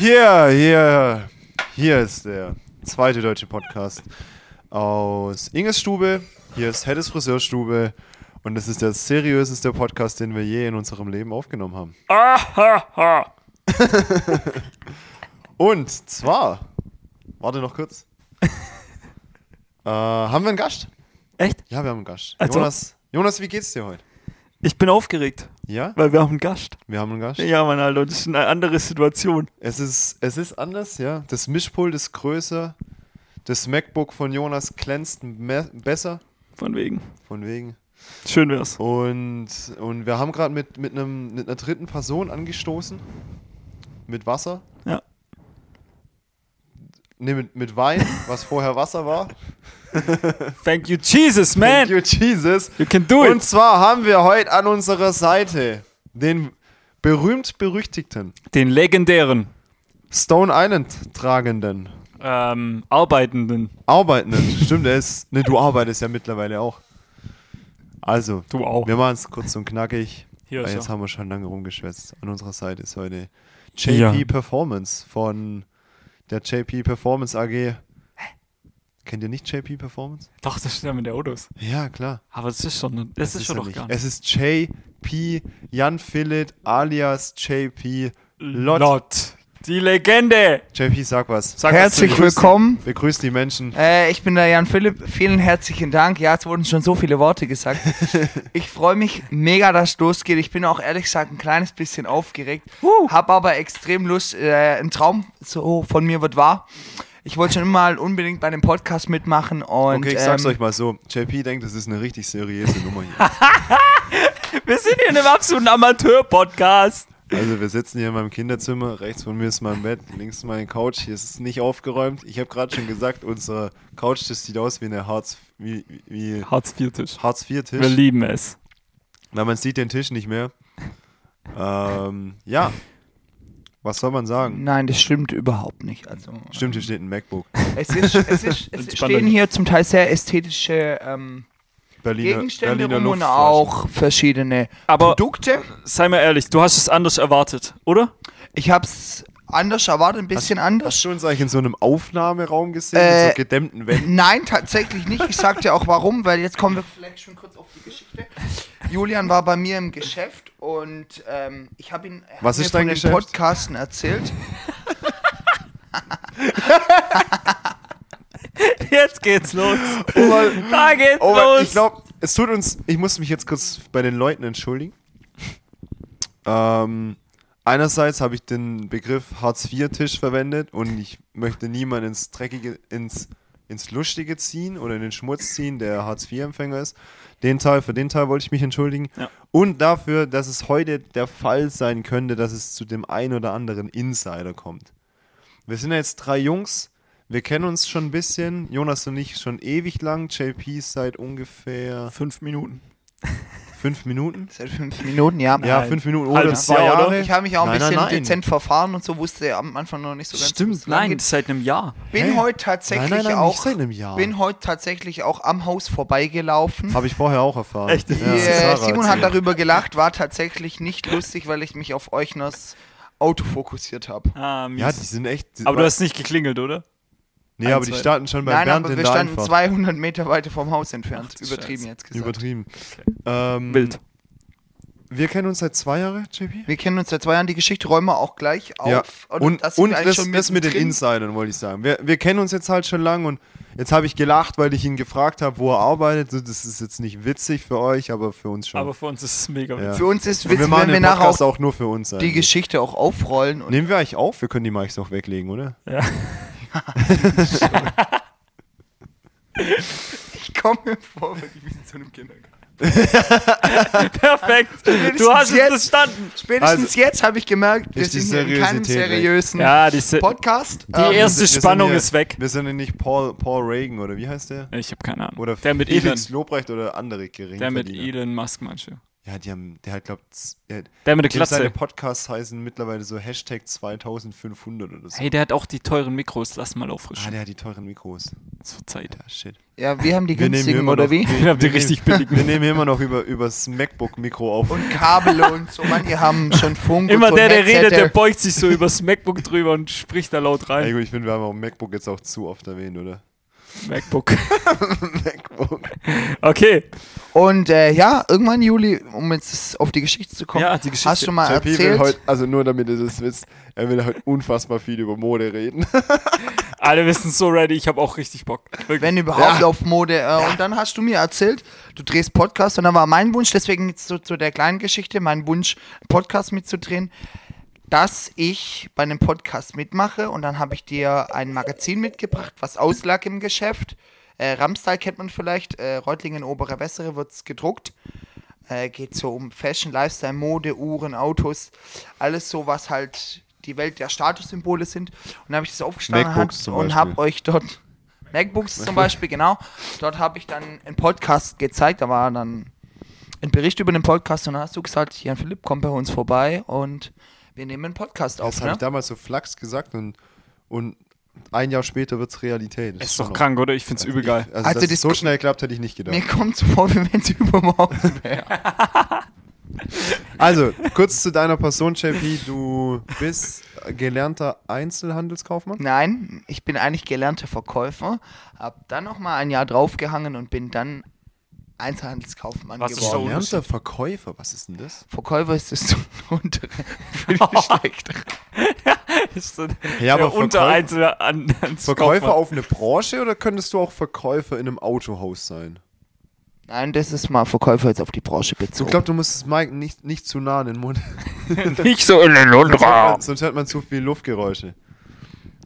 Hier, hier, hier ist der zweite deutsche Podcast aus Inges Stube. Hier ist Heddes Friseurstube. Und das ist der seriöseste Podcast, den wir je in unserem Leben aufgenommen haben. Ahaha. Und zwar, warte noch kurz. äh, haben wir einen Gast? Echt? Ja, wir haben einen Gast. Also? Jonas, Jonas, wie geht's dir heute? Ich bin aufgeregt, Ja, weil wir haben einen Gast. wir haben einen Gast. Ja, Mann, Alter, das ist eine andere Situation. Es ist, es ist anders, ja. Das Mischpult ist größer. Das MacBook von Jonas glänzt me- besser, Von wegen. von wegen. Schön wär's. Und, und wir haben gerade mit, mit, einem, mit einer dritten Person angestoßen. Mit Wasser. Ja. Ne, mit, mit Wein, was vorher Wasser war. Thank you, Jesus, man. Thank you, Jesus. You can do Und it. zwar haben wir heute an unserer Seite den berühmt-berüchtigten Den legendären, Stone Island tragenden, ähm, Arbeitenden. arbeitenden. Stimmt, er ist. Ne, du arbeitest ja mittlerweile auch. Also, Du auch. wir machen es kurz und knackig. Hier weil jetzt er. haben wir schon lange rumgeschwätzt. An unserer Seite ist heute JP Ja. Performance von der JP Performance AG. Kennt ihr nicht JP Performance? Doch, das steht ja mit der Autos. Ja, klar. Aber das ist schon, das, ist schon er doch nicht. gar nicht. Es ist JP Jan Philipp alias JP Lott. Lot. Die Legende. JP, sag was. Sag Herzlich was willkommen. Begrüß die Menschen. Äh, ich bin der Jan Philipp. Vielen herzlichen Dank. Ja, es wurden schon so viele Worte gesagt. Ich freue mich mega, dass es losgeht. Ich bin auch ehrlich gesagt ein kleines bisschen aufgeregt. Hab aber extrem Lust. Äh, ein Traum so von mir wird wahr. Ich wollte schon immer mal unbedingt bei dem Podcast mitmachen und Okay, ich sag's ähm, euch mal so. JP denkt, das ist eine richtig seriöse Nummer hier. Wir sind hier in einem absoluten Amateur-Podcast. Also wir sitzen hier in meinem Kinderzimmer, rechts von mir ist mein Bett, links meine Couch, hier ist es nicht aufgeräumt. Ich habe gerade schon gesagt, unser Couch, das sieht aus wie eine Hartz, wie, wie Hartz-IV-Tisch. Hartz IV Tisch. Wir lieben es. Na, man sieht den Tisch nicht mehr. Ähm, ja. Was soll man sagen? Nein, das stimmt überhaupt nicht. Also Stimmt, hier steht ein MacBook. es ist, es ist, es stehen hier zum Teil sehr ästhetische ähm, Berliner, Gegenstände Berliner rum und auch verschiedene Aber Produkte. sei mal ehrlich, du hast es anders erwartet, oder? Ich hab's anders erwartet, ein bisschen Hast anders. du uns eigentlich in so einem Aufnahmeraum gesehen, Äh, mit so gedämmten Wänden? Nein, tatsächlich nicht. Ich sag dir auch warum, weil jetzt kommen wir vielleicht schon kurz auf die Geschichte. Julian war bei mir im Geschäft und ähm, ich habe ihn er hat Was mir ist von dein den Geschäft? Podcasten erzählt. Jetzt geht's los. Oh, weil- Da geht's oh, weil los. ich glaube, es tut uns, ich muss mich jetzt kurz bei den Leuten entschuldigen. Ähm, einerseits habe ich den Begriff Hartz-IV-Tisch verwendet und ich möchte niemanden ins Dreckige, ins, ins Lustige ziehen oder in den Schmutz ziehen, der Hartz-IV-Empfänger ist. Den Teil, für den Teil wollte ich mich entschuldigen. Ja. Und dafür, dass es heute der Fall sein könnte, dass es zu dem ein oder anderen Insider kommt. Wir sind ja jetzt drei Jungs. Wir kennen uns schon ein bisschen. Jonas und ich schon ewig lang. JP seit ungefähr Fünf Minuten. fünf Minuten. Seit fünf Minuten, ja. Ja, Nein. fünf Minuten oder Halbes zwei Jahr? Jahre. Ich habe mich auch ein Nein, bisschen nein, nein. dezent verfahren und so wusste am Anfang noch nicht so ganz. lang Nein, geht. seit einem Jahr. Bin Hä? heute tatsächlich Nein, nein, nein, auch. nicht seit einem Jahr. Bin heute tatsächlich auch am Haus vorbeigelaufen. Habe ich vorher auch erfahren. Echt? Ja, Die, das ist Sarah Simon hat darüber gelacht, war tatsächlich nicht lustig, weil ich mich auf Euchners Auto fokussiert habe. Ah, mies. Ja, die sind echt. aber du hast nicht geklingelt, oder? Nee, ein, aber die starten schon bei Nein, Bernd aber in wir standen Einfahrt. 200 Meter weiter vom Haus entfernt. Ach, Übertrieben Scheiße. jetzt gesagt. Übertrieben. Ähm, Wild. Wir kennen uns seit zwei Jahren, JP? Wir kennen uns seit zwei Jahren. Die Geschichte räumen wir auch gleich auf. Ja. Oder Und, das und das, schon das mit den. Insidern, wollte ich sagen. Wir, wir kennen uns jetzt halt schon lang und jetzt habe ich gelacht, weil ich ihn gefragt habe, wo er arbeitet. Das ist jetzt nicht witzig für euch, aber für uns schon. Aber für uns ist es mega Ja. witzig. Für uns ist und witzig, wir machen wenn wir nachher auch auch nur für uns. die eigentlich. Geschichte auch aufrollen. Und Nehmen wir eigentlich auf? Wir können die Mics auch weglegen, oder? Ja. Ich komme mir vor, wie ich in so einem Kindergarten. Perfekt. Du hast es jetzt- verstanden. Spätestens Also, jetzt habe ich gemerkt, wir die sind hier in keinem seriösen Ja, diese, Podcast. die Ähm, erste sind Spannung ja- ist weg. Wir sind ja nicht Paul, Paul Reagan oder wie heißt der? Ich habe keine Ahnung. Oder der mit Elon. Lobrecht oder andere geringe Der mit. Elon Musk manche. Ja, die haben, der hat, glaubt, der, Der mit der dem seine. Podcasts heißen mittlerweile so Hashtag 2500 oder so. Hey, der hat auch die teuren Mikros. Lass mal ah, auffrischen. der hat die teuren Mikros. Wird Zeit. Ja, shit. Ja, wir haben die Wir günstigen, immer oder noch, wie? Wir, Ich hab die wir richtig nehmen, billigen. Wir nehmen immer noch über übers MacBook-Mikro auf. Und Kabel und so. Manche haben schon Funk Immer und so der, der redet, der beugt sich so übers MacBook drüber und spricht da laut Ey, rein. gut, ich finde, wir haben auch MacBook jetzt auch zu oft erwähnt, oder? MacBook. MacBook. Okay. Und äh, ja, irgendwann Juli, um jetzt auf die Geschichte zu kommen, Ja, die Geschichte. hast du mal JP will erzählt, heute, also nur damit ihr das wisst, er will heute unfassbar viel über Mode reden. Alle wissen so ready. Ich habe auch richtig Bock. Wirklich. wenn überhaupt Ja. auf Mode. Äh, Und dann hast du mir erzählt, du drehst Podcast und dann war mein Wunsch, deswegen jetzt so zu der kleinen Geschichte, mein Wunsch, Podcast mitzudrehen, dass ich bei einem Podcast mitmache und dann habe ich dir ein Magazin mitgebracht, was auslag im Geschäft. Äh, Ramstyle kennt man vielleicht, äh, Reutlingen Obere Wessere wird es gedruckt. Äh, geht so um Fashion, Lifestyle, Mode, Uhren, Autos, alles so, was halt die Welt der Statussymbole sind. Und dann habe ich das aufgeschlagen und habe euch dort MacBooks zum Beispiel, genau. Dort habe ich dann einen Podcast gezeigt, da war dann ein Bericht über den Podcast und dann hast du gesagt, Jan Philipp, komm bei uns vorbei und wir nehmen einen Podcast auf. Das habe Ne? ich damals so flachs gesagt und, und ein Jahr später wird es Realität. Das ist schon doch krank, oder? Ich find's übel geil. Ich, also, Also dass das es so schnell klappt, hätte ich nicht gedacht. Mir kommt so vor, wie wenn es übermorgen wäre. Also, kurz zu deiner Person, JP. Du bist gelernter Einzelhandelskaufmann. Nein, ich bin eigentlich gelernter Verkäufer, habe dann noch mal ein Jahr draufgehangen und bin dann Einzelhandelskaufmann Was ist geworden. der Gelernter Verkäufer, was ist denn das? Verkäufer ist das untere für die schlechtere. Ist so Ja, der aber unter Verkäufer, Einzel an, Verkäufer Kaufmann. auf eine Branche oder könntest du auch Verkäufer in einem Autohaus sein? Nein, das ist mal Verkäufer jetzt auf die Branche Ich bezogen. glaube, du musst es Mike nicht, nicht zu nah in den Mund. Nicht so in den Sonst hört, man, sonst hört man zu viel Luftgeräusche.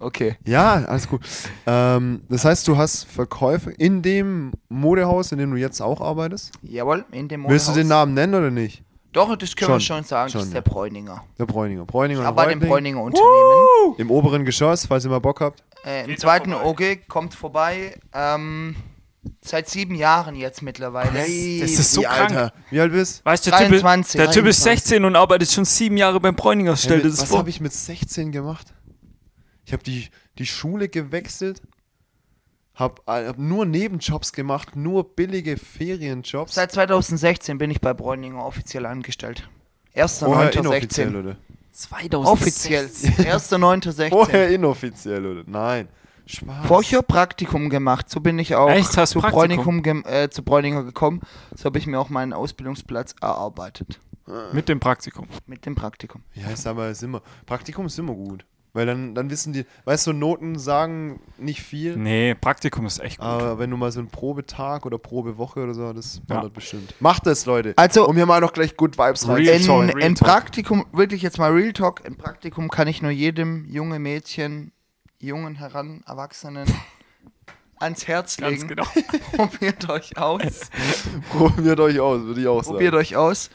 Okay. Ja, alles gut. Ähm, das heißt, du hast Verkäufer in dem Modehaus, in dem du jetzt auch arbeitest? Jawohl, in dem Willst du den Modehaus. Namen nennen oder nicht? Doch, das können wir Schon, schon sagen. schon, das ist der Bräuninger. Der Bräuninger. Bräuninger im Reutling. Bräuninger Unternehmen. Im oberen Geschoss, falls ihr mal Bock habt. Äh, Im Geht zweiten. OG kommt vorbei. Ähm, seit sieben Jahren jetzt mittlerweile. das ist so krank. Alter. Wie alt bist du? Weißt du, der, typ, 23, der Typ ist 23. 16 und arbeitet schon sieben Jahre beim Bräuninger. Stell dir das Was vor. habe ich mit 16 gemacht? Ich habe die, die Schule gewechselt, habe hab nur Nebenjobs gemacht, nur billige Ferienjobs. Seit 2016 bin ich bei Bräuninger offiziell angestellt. Vorher inoffiziell, 1.9.16. oder? 2000. Offiziell. 1.9.16. Vorher inoffiziell, oder? Nein. Spaß. Vorher Praktikum gemacht, so bin ich auch Echt? Hast zu, Praktikum? Bräunikum gem- äh, zu Bräuninger gekommen. So habe ich mir auch meinen Ausbildungsplatz erarbeitet. Mit dem Praktikum. Mit dem Praktikum. Ja, ist aber ist immer. Praktikum ist immer gut. Weil dann, dann wissen die, weißt du, Noten sagen nicht viel. Nee, Praktikum ist echt gut. Aber wenn du mal so einen Probetag oder Probewoche oder so, das Ja. wandert bestimmt. Macht das, Leute. Also- um hier mal noch gleich Good Vibes rein. Real In, Talk, real in talk. Praktikum, wirklich jetzt mal Real Talk, in Praktikum kann ich nur jedem junge Mädchen, jungen Heran, Erwachsenen ans Herz Ganz legen. genau. Probiert euch aus. Probiert euch aus, würde ich auch sagen. Probiert euch aus.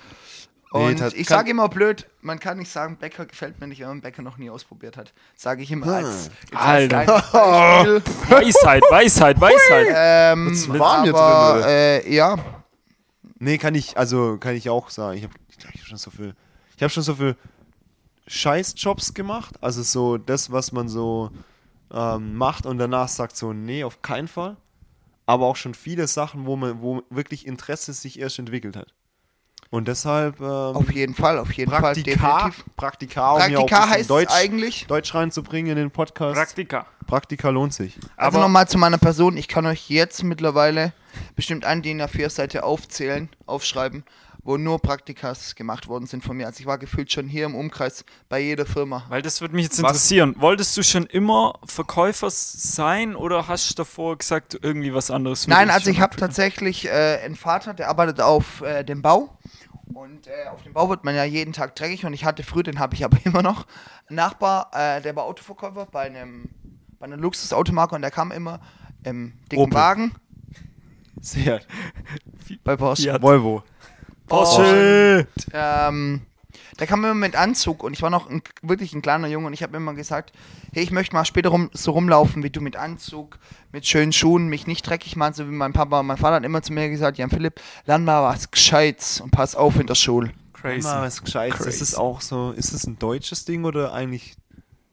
Nee, Und tat- ich sage immer blöd, man kann nicht sagen, Bäcker gefällt mir nicht, wenn man Bäcker noch nie ausprobiert hat. Sage ich immer als, jetzt als Alter. Beispiel. Weisheit, Weisheit, Weisheit. ähm, Wird's warm hier drin, aber, äh, ja, Nee, kann ich, also kann ich auch sagen. Ich habe ich hab schon so viel. Ich habe schon so viel Scheißjobs gemacht. Also so das, was man so ähm, macht und danach sagt so, nee, auf keinen Fall. Aber auch schon viele Sachen, wo man, wo wirklich Interesse sich erst entwickelt hat. Und deshalb ähm, auf jeden Fall, auf jeden Fall, Praktika, definitiv. Praktika, um Praktika bisschen heißt Deutsch, eigentlich, Deutsch reinzubringen in den Podcast. Praktika. Praktika lohnt sich. also Aber- nochmal zu meiner Person, ich kann euch jetzt mittlerweile bestimmt eine DIN A4-Seite aufzählen, aufschreiben, wo nur Praktikas gemacht worden sind von mir. Also ich war gefühlt schon hier im Umkreis bei jeder Firma. Weil das würde mich jetzt Was- interessieren. Wolltest du schon immer Verkäufer sein oder hast du davor gesagt, irgendwie was anderes? Nein, also ich habe tatsächlich äh, einen Vater, der arbeitet auf äh, dem Bau. Und äh, auf dem Bau wird man ja jeden Tag dreckig. Und ich hatte früher, den habe ich aber immer noch, einen Nachbar, äh, der war Autoverkäufer bei einem bei einer Luxusautomarke und der kam immer im dicken Opel. Wagen Sehr. bei Porsche. Ja. Volvo. Porsche! Ähm, Da kam immer mit Anzug und ich war noch ein, wirklich ein kleiner Junge und ich habe immer gesagt, hey, ich möchte mal später rum, so rumlaufen wie du mit Anzug, mit schönen Schuhen, mich nicht dreckig machen, so wie mein Papa. Mein Vater hat immer zu mir gesagt, Jan Philipp, lern mal was Gescheites und pass auf in der Schule. Crazy. Mal was Gescheites. Ist Crazy. es auch so, ist es ein deutsches Ding oder eigentlich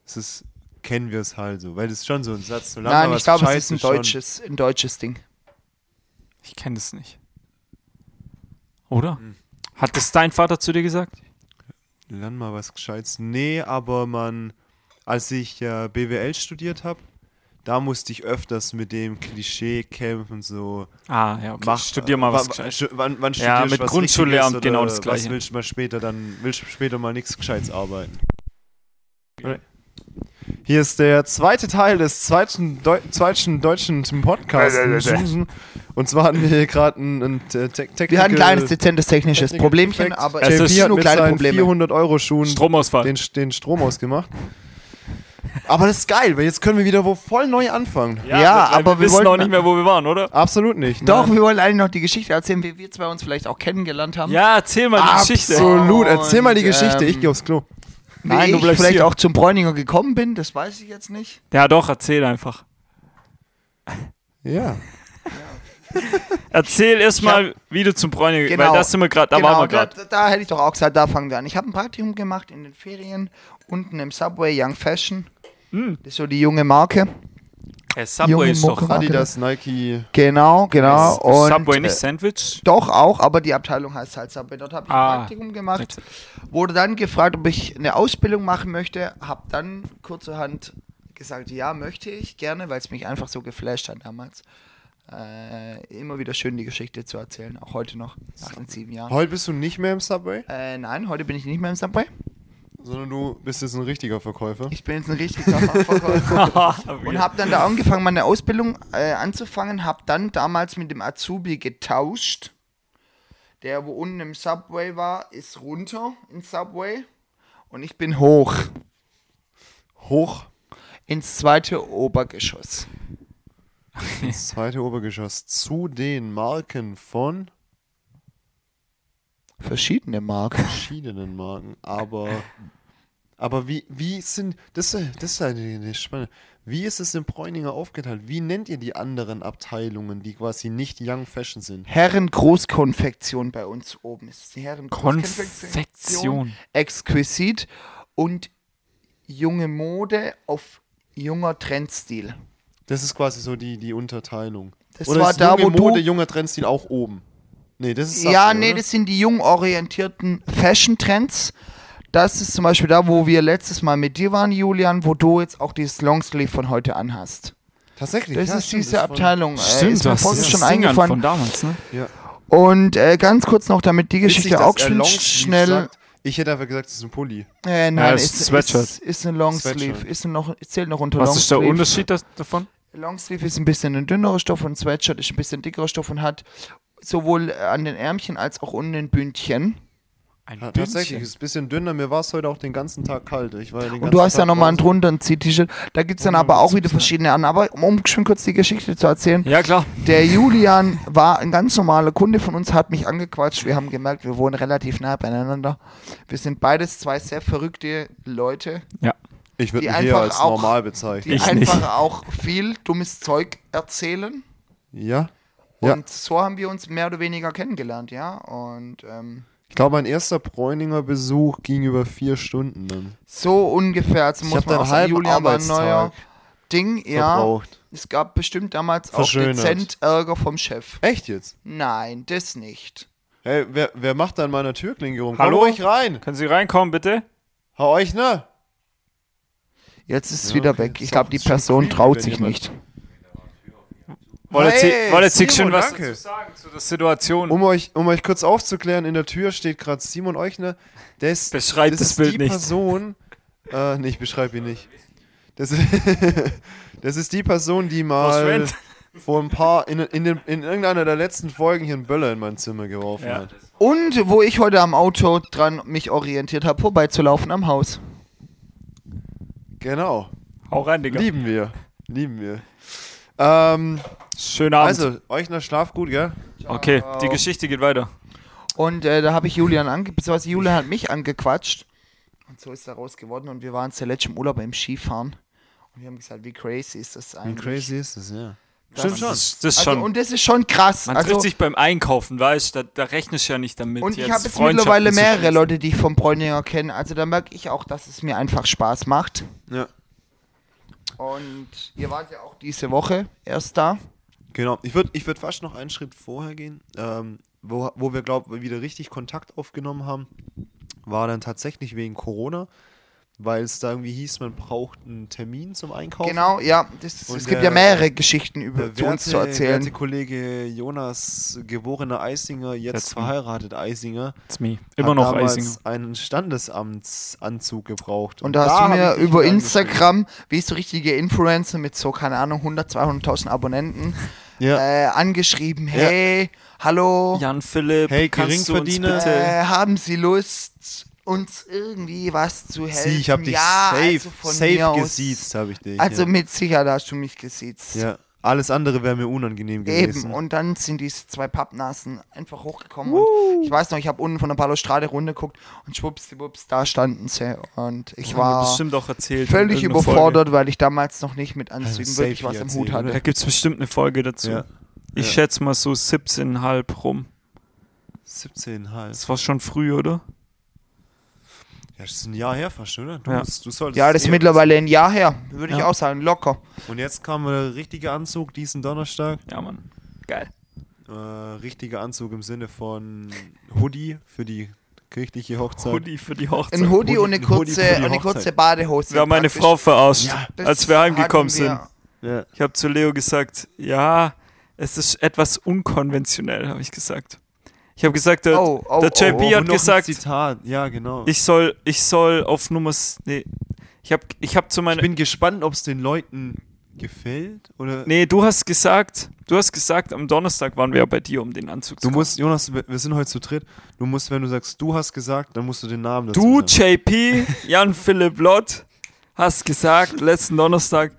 ist es, kennen wir es halt so? Weil das ist schon so ein Satz. So, lern Nein, mal ich was glaube, es ist ein schon- deutsches, ein deutsches Ding. Ich kenne das nicht. Oder? Hat das dein Vater zu dir gesagt? Lern mal was Gescheites. Nee, aber man, als ich äh, BWL studiert habe, da musste ich öfters mit dem Klischee kämpfen, so Ah, ja, okay. mach, Studier mal was wa- wa- Gescheites. Wann, wann Ja, mit Grundschullehramt genau das Gleiche. Was willst du mal später dann, willst du später mal nichts Gescheites arbeiten? Hier ist der zweite Teil des zweiten, Deu zweiten deutschen Podcasts. Und zwar hatten wir hier gerade ein, ein Te- Te- Technical... Wir hatten ein kleines, dezentes technisches Technical Problemchen, aber Es ist nur kleine Probleme. 400 Euro Schuhen Stromausfall. den, den Strom ausgemacht. Aber das ist geil, weil jetzt können wir wieder wo voll neu anfangen. Ja, wir- aber wir wir wissen wollten- auch nicht mehr, wo wir waren, oder? Absolut nicht. Doch, Nein. wir wollen eigentlich noch die Geschichte erzählen, wie wir zwei uns vielleicht auch kennengelernt haben. Ja, erzähl mal die Geschichte. Absolut. Erzähl mal die Geschichte. ähm, ich gehe aufs Klo. Nein, du vielleicht hier. auch zum Bräuninger gekommen bin, das weiß ich jetzt nicht. Ja, doch, erzähl einfach. Ja. Erzähl erstmal, wie du zum Bräuninger Genau. weil das sind wir gerade, da waren wir gerade. da, da hätte ich doch auch gesagt, da fangen wir an. Ich habe ein Praktikum gemacht in den Ferien, unten im Subway Young Fashion. Hm. Das ist so die junge Marke. Hey, Subway Junge ist doch. Mucke. Adidas, Nike. Genau, genau. Ist Und, Subway nicht äh, Sandwich? Doch, auch, aber die Abteilung heißt halt Subway. Dort habe ich Ah. ein Praktikum gemacht. Wurde dann gefragt, ob ich eine Ausbildung machen möchte. Habe dann kurzerhand gesagt, ja, möchte ich gerne, weil es mich einfach so geflasht hat damals. Äh, immer wieder schön die Geschichte zu erzählen, auch heute noch, nach den sieben Jahren. Heute bist du nicht mehr im Subway, Äh, nein, heute bin ich nicht mehr im Subway. Sondern du bist jetzt ein richtiger Verkäufer. Ich bin jetzt ein richtiger Verkäufer. Und habe dann da angefangen, meine Ausbildung äh, anzufangen. Habe dann damals mit dem Azubi getauscht. Der, wo unten im Subway war, ist runter ins Subway. Und ich bin hoch Hoch ins zweite Obergeschoss. ins zweite Obergeschoss zu den Marken von Verschiedene Marken. verschiedenen Marken. Aber, aber wie, wie sind, das, ist- das ist eine, eine spannende, wie ist es in Bräuninger aufgeteilt? Wie nennt ihr die anderen Abteilungen, die quasi nicht Young Fashion sind? Herren Großkonfektion bei uns oben. Ist die Herren Konfektion. Exquisit und junge Mode auf junger Trendstil. Das ist quasi so die, die Unterteilung. Das Oder war ist da, junge wo du- Mode, junger Trendstil auch oben? Nee, das ist ja, Subway, nee, oder? das sind die jung orientierten Fashion-Trends. Das ist zum Beispiel da, wo wir letztes Mal mit dir waren, Julian, wo du jetzt auch dieses Longsleeve von heute anhast. Tatsächlich. Das ja, ist stimmt, diese das ist voll- Abteilung. äh, Stimmt, ist hast vorhin das schon Ding an eingefallen. von damals, ne? Ja. Und äh, ganz kurz noch, damit die Witzig, Geschichte dass auch er schön Longsleeve schnell. sagt. Ich hätte einfach gesagt, das ist ein Pulli. Äh, nein, Ja, das ist, ist Sweatshirt. Ist, ist ein Longsleeve. Sweatshirt. Ist ein noch, zählt noch unter Was Longsleeve. ist der Unterschied das, davon? Longsleeve ist ein bisschen ein dünnerer Stoff und Sweatshirt ist ein bisschen dickerer Stoff und hat sowohl an den Ärmchen als auch unten ein Bündchen. Ein Ja, tatsächlich, ist ein bisschen dünner. Mir war es heute auch den ganzen Tag kalt. Ich war ja den Und du hast ja Tag nochmal ein draußen. drunter ein Z-T-Shirt. Da gibt es dann aber auch wieder verschiedene an. Aber um schon kurz die Geschichte zu erzählen, Ja, klar. der Julian war ein ganz normaler Kunde von uns, hat mich angequatscht. Wir haben gemerkt, wir wohnen relativ nah beieinander. Wir sind beides zwei sehr verrückte Leute, Ich würde die mich eher einfach als auch- normal die bezeichnen. Ich einfach nicht. auch viel dummes Zeug erzählen. Ja? Ja. Und so haben wir uns mehr oder weniger kennengelernt, ja. Und ähm, Ich glaube, mein erster Bräuninger Besuch ging über vier Stunden dann. so ungefähr, also Ich muss habe man dann auch sagen, Julian war ein neuer Ding, ja. verbraucht. Es gab bestimmt damals auch dezent Ärger vom Chef. Echt jetzt? Nein, das nicht. Hey, wer, wer macht da an meiner Türklinke rum? Hallo? Ruhig rein. Können Sie reinkommen, bitte? Hau euch, ne? Jetzt ist es Ja, wieder okay. weg. Ich glaube, die Person traut sich nicht. Wollt Hey, ihr wollt ihr Simon, schön was danke. dazu sagen zu der Situation? Um euch, um euch kurz aufzuklären, in der Tür steht gerade Simon Euchner. Der ist, Beschreibt das das ist Bild die nicht. Person. Äh, nee, ich beschreibe ihn nicht. Das ist, das ist die Person, die mal vor ein paar, in, in, den, in irgendeiner der letzten Folgen hier einen Böller in mein Zimmer geworfen Ja. hat. Und wo ich heute am Auto dran mich orientiert habe, vorbeizulaufen am Haus. Genau. Hau rein, Digga. Lieben wir. Lieben wir. Ähm, Schönen Abend. also, Euchner, schlaf gut, gell? okay, die Geschichte geht weiter. Und äh, da habe ich Julian ange... Beziehungsweise Julian hat mich angequatscht. Und so ist daraus geworden. Und wir waren zuletzt im Urlaub beim Skifahren. Und wir haben gesagt, wie crazy ist das Wie eigentlich? crazy ist das, ja. Das Stimmt schon. Das, das Also, schon. und das ist schon krass. man also, trifft sich beim Einkaufen, weißt du, da, da rechnest du ja nicht damit. und ich habe jetzt mittlerweile mehrere. Leute, die ich vom Bräuninger kenne. Also da merke ich auch, dass es mir einfach Spaß macht. Ja, Und ihr wart ja auch diese Woche erst da. Genau. Ich würde ich würd fast noch einen Schritt vorher gehen. Ähm, wo, wo wir, glaube ich, wieder richtig Kontakt aufgenommen haben, war dann tatsächlich wegen Corona, weil es da irgendwie hieß, man braucht einen Termin zum Einkaufen. Genau, ja. Das, Und es gibt der- ja mehrere Geschichten über, Der zu uns zu werte, erzählen. werte Kollege Jonas, geborener Eisinger, jetzt That's me. verheiratet Eisinger, It's me. Immer hat noch damals Eisinger. einen Standesamtsanzug gebraucht. Und da hast du mir über. Instagram, wie so richtige Influencer mit so, keine Ahnung, 100, 200.000 Abonnenten, Ja. äh, angeschrieben, hey, hallo, Jan Philipp, Hey, kannst du uns bitte... äh, haben Sie Lust, uns irgendwie was zu helfen? Sie, ich habe dich ja, safe, also von safe gesiezt, habe ich dich. Also ja. mit Sicherheit hast du mich gesiezt. ja. Alles andere wäre mir unangenehm gewesen. Eben, und dann sind diese zwei Pappnasen einfach hochgekommen. Und ich weiß noch, ich habe unten von der Balustrade runtergeguckt und schwuppsdiwupps, da standen sie. Und ich wir war bestimmt auch erzählt. völlig überfordert, weil ich damals noch nicht mit Also Anzügen safe wirklich was im erzählt, Hut? Folge. Da hatte. gibt es bestimmt eine Folge dazu. Ja. Ich Ja. schätze mal so 17,5 rum. 17,5. Das war schon früh, oder? Ja, das ist ein Jahr her fast, oder? Du, Ja. musst, du solltest Ja, das ist eh- mittlerweile ein Jahr her, würde ich Ja. auch sagen, locker. Und jetzt kam der richtige Anzug diesen Donnerstag. Ja, Mann. Geil. Äh, richtiger Anzug im Sinne von Hoodie für die kirchliche Hochzeit. Hoodie für die Hochzeit. Ein Hoodie Hoodie- und eine kurze, die eine kurze Badehose. Wir haben meine. Frau verarscht, Ja, als wir heimgekommen sind. Ja. Ich habe zu Leo gesagt, ja, es ist etwas unkonventionell, habe ich gesagt. Ich habe gesagt, der, Oh, oh, der oh, JP oh. Und hat gesagt. Ja, genau. ich soll, ich soll auf Nummer, nee, ich habe, ich habe zu Ich meiner, bin gespannt, ob es den Leuten gefällt oder. nee, du hast gesagt, du hast gesagt, am Donnerstag waren wir ja bei dir, um den Anzug Du zu musst, Jonas, wir sind heute zu dritt. Du musst, wenn du sagst, du hast gesagt, dann musst du den Namen dazu Du, sagen. JP, Jan Philipp Lott, hast gesagt letzten Donnerstag,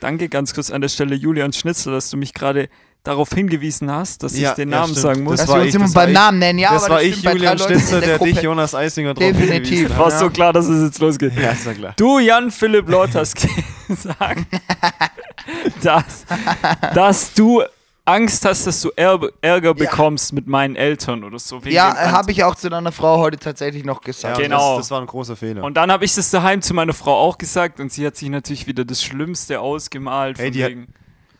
danke ganz kurz an der Stelle Julian Schnitzel, dass du mich gerade darauf hingewiesen hast, dass Ja, ich den ja, Namen stimmt. sagen muss. Das Dass war wir uns ich, immer beim. Namen nennen, ja, das aber war ich, Julian Schnitzer, der Gruppe. dich, Jonas Eisinger, drauf Definitiv. hingewiesen hat. war Ja. so klar, dass es jetzt losgeht. Ja, ist ja klar. Du, Jan Philipp Lott, hast gesagt, dass, dass du Angst hast, dass du Ärger, bekommst mit meinen Eltern oder so. Ja, habe ich auch zu deiner Frau heute tatsächlich noch Ja, gesagt. Genau. Das, das war ein großer Fehler. Und dann habe ich das daheim zu meiner Frau auch gesagt und sie hat sich natürlich wieder das Schlimmste ausgemalt. Ey, von die hat- wegen,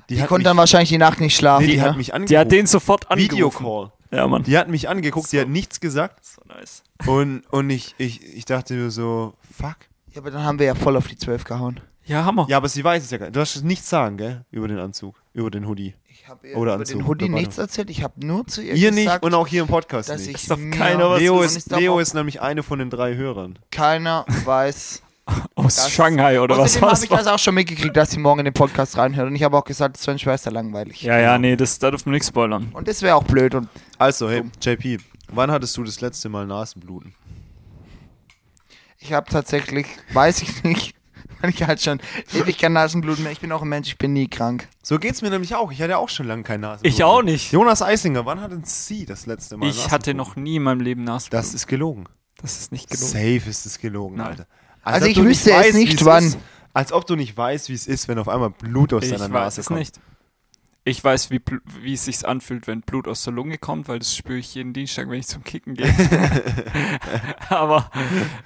die Die konnte dann wahrscheinlich die Nacht nicht schlafen. nee, die ne? hat mich angeguckt. die hat den sofort angerufen. Videocall. Ja, Mann. Die hat mich angeguckt, die So. hat nichts gesagt. So nice. Und, und ich, ich, ich dachte mir so, fuck. ja, aber dann haben wir ja voll auf die 12 gehauen. Ja, Hammer. Ja, aber sie weiß es ja gar nicht. Du hast nichts sagen, gell? Über den Anzug, über den Hoodie. Ich habe ihr Oder über Anzug, den Hoodie nichts erzählt. Ich habe nur zu ihr Ihr gesagt, nicht und auch hier im Podcast dass nicht. ich darf mir keiner was Leo ist, Leo ist nämlich eine von den drei Hörern. keiner weiß. Aus das- Shanghai oder was Außerdem habe ich das auch schon mitgekriegt, dass sie morgen in den Podcast reinhört. Und ich habe auch gesagt, es ja langweilig. Ja, ja, nee, das, da dürfen wir nichts spoilern. Und das wäre auch blöd. Und Also, hey, JP, wann hattest du das letzte Mal Nasenbluten? ich habe tatsächlich, weiß ich nicht, weil ich halt schon ewig kein Nasenblut mehr. Ich bin auch ein Mensch, ich bin nie krank. So geht's mir nämlich auch. Ich hatte auch schon lange kein Nasenbluten. Ich auch nicht. Jonas Eisinger, wann hatten Sie das letzte Mal Ich hatte noch nie in meinem Leben Nasenbluten. Das ist gelogen. das ist nicht gelogen. Safe ist es gelogen, Nein. Alter. Also ob ich wüsste es weißt, nicht, wann. Ist, als ob du nicht weißt, wie es ist, wenn auf einmal Blut aus Ich deiner weiß Nase es kommt. nicht. Ich weiß, wie, wie es sich anfühlt, wenn Blut aus der Lunge kommt, weil das spüre ich jeden Dienstag, wenn ich zum Kicken gehe. aber,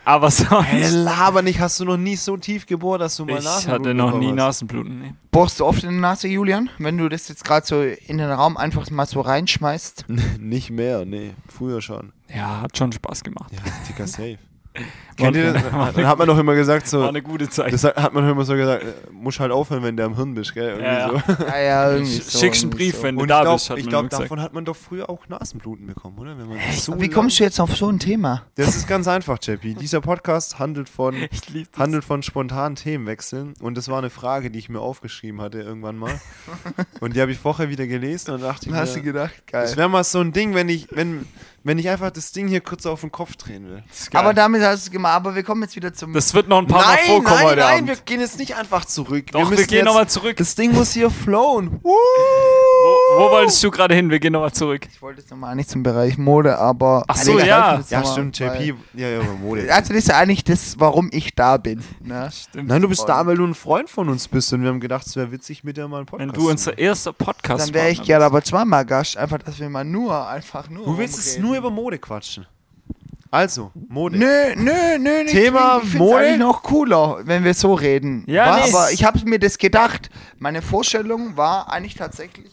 aber sonst. Hey, laber nicht, hast du noch nie so tief gebohrt, dass du mal ich Nasenbluten hatte noch nie? Nasenbluten. Nee. Bohrst du oft in die Nase, Julian? Wenn du das jetzt gerade so in den Raum einfach mal so reinschmeißt? nicht mehr, nee. Früher schon. Ja, hat schon Spaß gemacht. Ja, Ticker safe. War Kennt ihr das? Dann hat man doch immer gesagt, War so, eine gute Zeit. das hat man doch immer so gesagt, äh, musst halt aufhören, wenn du am Hirn bist, gell? Irgendwie Ja, ja. so. Ja, ja, irgendwie so. Schickst einen Brief, so. wenn du Und ich da glaube, bist, hat ich glaub, gesagt. davon hat man doch früher auch Nasenbluten bekommen, oder? Wenn man so Wie kommst du jetzt auf so ein Thema? Das ist ganz einfach, JP. Dieser Podcast handelt von, das. handelt von spontanen Themenwechseln. Und das war eine Frage, die ich mir aufgeschrieben hatte irgendwann mal. und die habe ich vorher wieder gelesen und dachte Hast du mir, gedacht? das Geil. wäre mal so ein Ding, wenn ich, wenn, wenn ich einfach das Ding hier kurz auf den Kopf drehen will. Aber damit hast du es gemacht. Aber wir kommen jetzt wieder zum. das wird noch ein paar Mal vorkommen nein, heute nein, Abend. wir gehen jetzt nicht einfach zurück. Doch, wir, müssen gehen nochmal zurück. Das Ding muss hier flowen. Wo Wo, wo wolltest du gerade hin? Wir gehen nochmal zurück. Ich wollte jetzt nochmal nicht zum Bereich Mode, aber. Ach so, ja. Ja, stimmt, JP. Ja, ja, Mode. Also, das ist ja eigentlich das, warum ich da bin. Ne? Stimmt. Nein, du bist da, weil du ein Freund von uns bist und wir haben gedacht, es wäre witzig, mit dir mal einen Podcast Wenn du unser erster Podcast Dann wäre ich gerne aber zweimal Gast, einfach, dass wir mal nur, einfach nur. Du willst rumreden. nur über Mode quatschen. Also, Mode. Nö, nö, nö, nicht Thema ich find's Mode? eigentlich noch cooler, wenn wir so reden. Ja, Was? nee. Aber ich habe mir das gedacht. Meine Vorstellung war eigentlich tatsächlich,